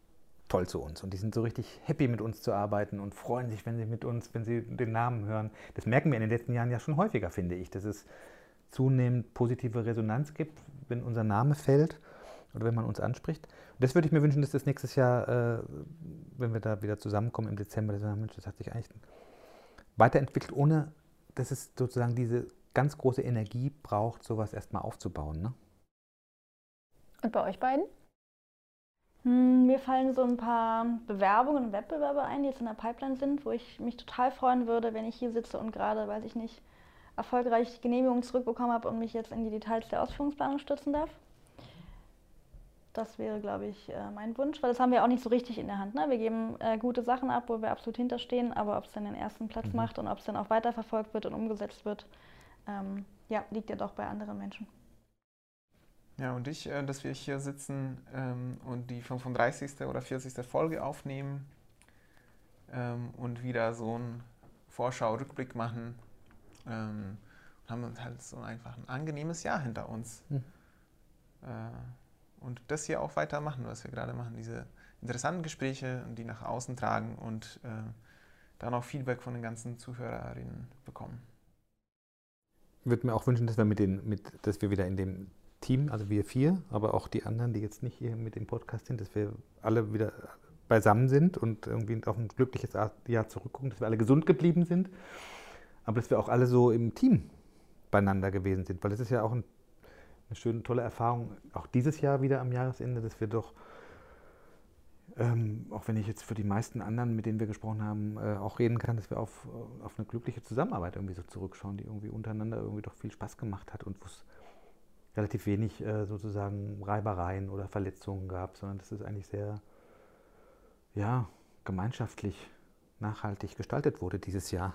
toll zu uns und die sind so richtig happy mit uns zu arbeiten und freuen sich, wenn sie mit uns, wenn sie den Namen hören. Das merken wir in den letzten Jahren ja schon häufiger, finde ich, dass es zunehmend positive Resonanz gibt, wenn unser Name fällt oder wenn man uns anspricht. Und das würde ich mir wünschen, dass das nächstes Jahr, äh, wenn wir da wieder zusammenkommen im Dezember, dass wir sagen, Mensch, das hat sich eigentlich weiterentwickelt, ohne dass es sozusagen diese ganz große Energie braucht, sowas erstmal aufzubauen. Ne? Und bei euch beiden? Hm, Mir fallen so ein paar Bewerbungen und Wettbewerbe ein, die jetzt in der Pipeline sind, wo ich mich total freuen würde, wenn ich hier sitze und gerade, weiß ich nicht, erfolgreich die Genehmigung zurückbekommen habe und mich jetzt in die Details der Ausführungsplanung stürzen darf. Das wäre, glaube ich, äh, mein Wunsch, weil das haben wir auch nicht so richtig in der Hand. Ne? Wir geben äh, gute Sachen ab, wo wir absolut hinterstehen, aber ob es dann den ersten Platz Mhm. macht und ob es dann auch weiterverfolgt wird und umgesetzt wird, ähm, ja, liegt ja doch bei anderen Menschen. Ja, und ich, äh, dass wir hier sitzen ähm, und die 35. oder 40. Folge aufnehmen ähm, und wieder so einen Vorschau-Rückblick machen. Ähm, und haben halt so einfach ein angenehmes Jahr hinter uns. Hm. Äh, und das hier auch weitermachen, was wir gerade machen. Diese interessanten Gespräche, die nach außen tragen und äh, dann auch Feedback von den ganzen Zuhörerinnen bekommen. Würde mir auch wünschen, dass wir mit den, mit, dass wir wieder in dem Team, also wir vier, aber auch die anderen, die jetzt nicht hier mit dem Podcast sind, dass wir alle wieder beisammen sind und irgendwie auf ein glückliches Jahr zurückgucken, dass wir alle gesund geblieben sind, aber dass wir auch alle so im Team beieinander gewesen sind, weil das ist ja auch ein, eine schöne, tolle Erfahrung, auch dieses Jahr wieder am Jahresende, dass wir doch ähm, auch wenn ich jetzt für die meisten anderen, mit denen wir gesprochen haben, äh, auch reden kann, dass wir auf, äh, auf eine glückliche Zusammenarbeit irgendwie so zurückschauen, die irgendwie untereinander irgendwie doch viel Spaß gemacht hat und wo es relativ wenig äh, sozusagen Reibereien oder Verletzungen gab, sondern dass es eigentlich sehr, ja, gemeinschaftlich, nachhaltig gestaltet wurde dieses Jahr.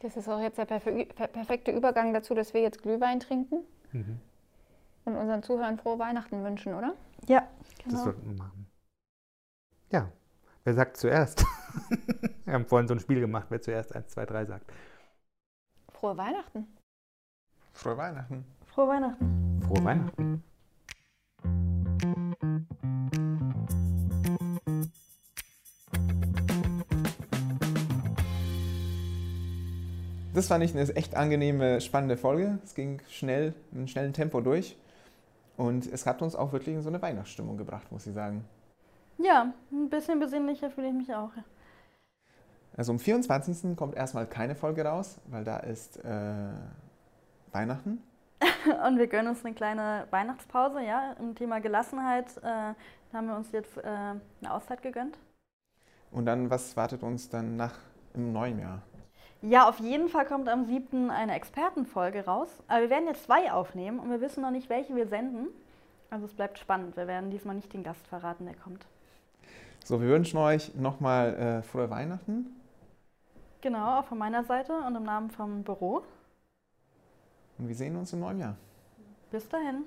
Das ist auch jetzt der perfe- per- perfekte Übergang dazu, dass wir jetzt Glühwein trinken. und unseren Zuhörern frohe Weihnachten wünschen, oder? Ja, Das genau. sollten wir machen. Ja, wer sagt zuerst? wir haben vorhin so ein Spiel gemacht, wer zuerst 1, 2, 3 sagt. Frohe Weihnachten. Frohe Weihnachten. Frohe Weihnachten. Frohe Weihnachten. Das fand ich eine echt angenehme, spannende Folge. Es ging schnell, in einem schnellen Tempo durch. Und es hat uns auch wirklich in so eine Weihnachtsstimmung gebracht, muss ich sagen. Ja, ein bisschen besinnlicher fühle ich mich auch. Also am 24. kommt erstmal keine Folge raus, weil da ist äh, Weihnachten. Und wir gönnen uns eine kleine Weihnachtspause, ja. Im Thema Gelassenheit äh, haben wir uns jetzt äh, eine Auszeit gegönnt. Und dann, was wartet uns dann nach im neuen Jahr? Ja, auf jeden Fall kommt am 7. eine Expertenfolge raus. Aber wir werden jetzt zwei aufnehmen und wir wissen noch nicht, welche wir senden. Also es bleibt spannend. Wir werden diesmal nicht den Gast verraten, der kommt. So, wir wünschen euch nochmal äh, frohe Weihnachten. Genau, auch von meiner Seite und im Namen vom Büro. Und wir sehen uns im neuen Jahr. Bis dahin.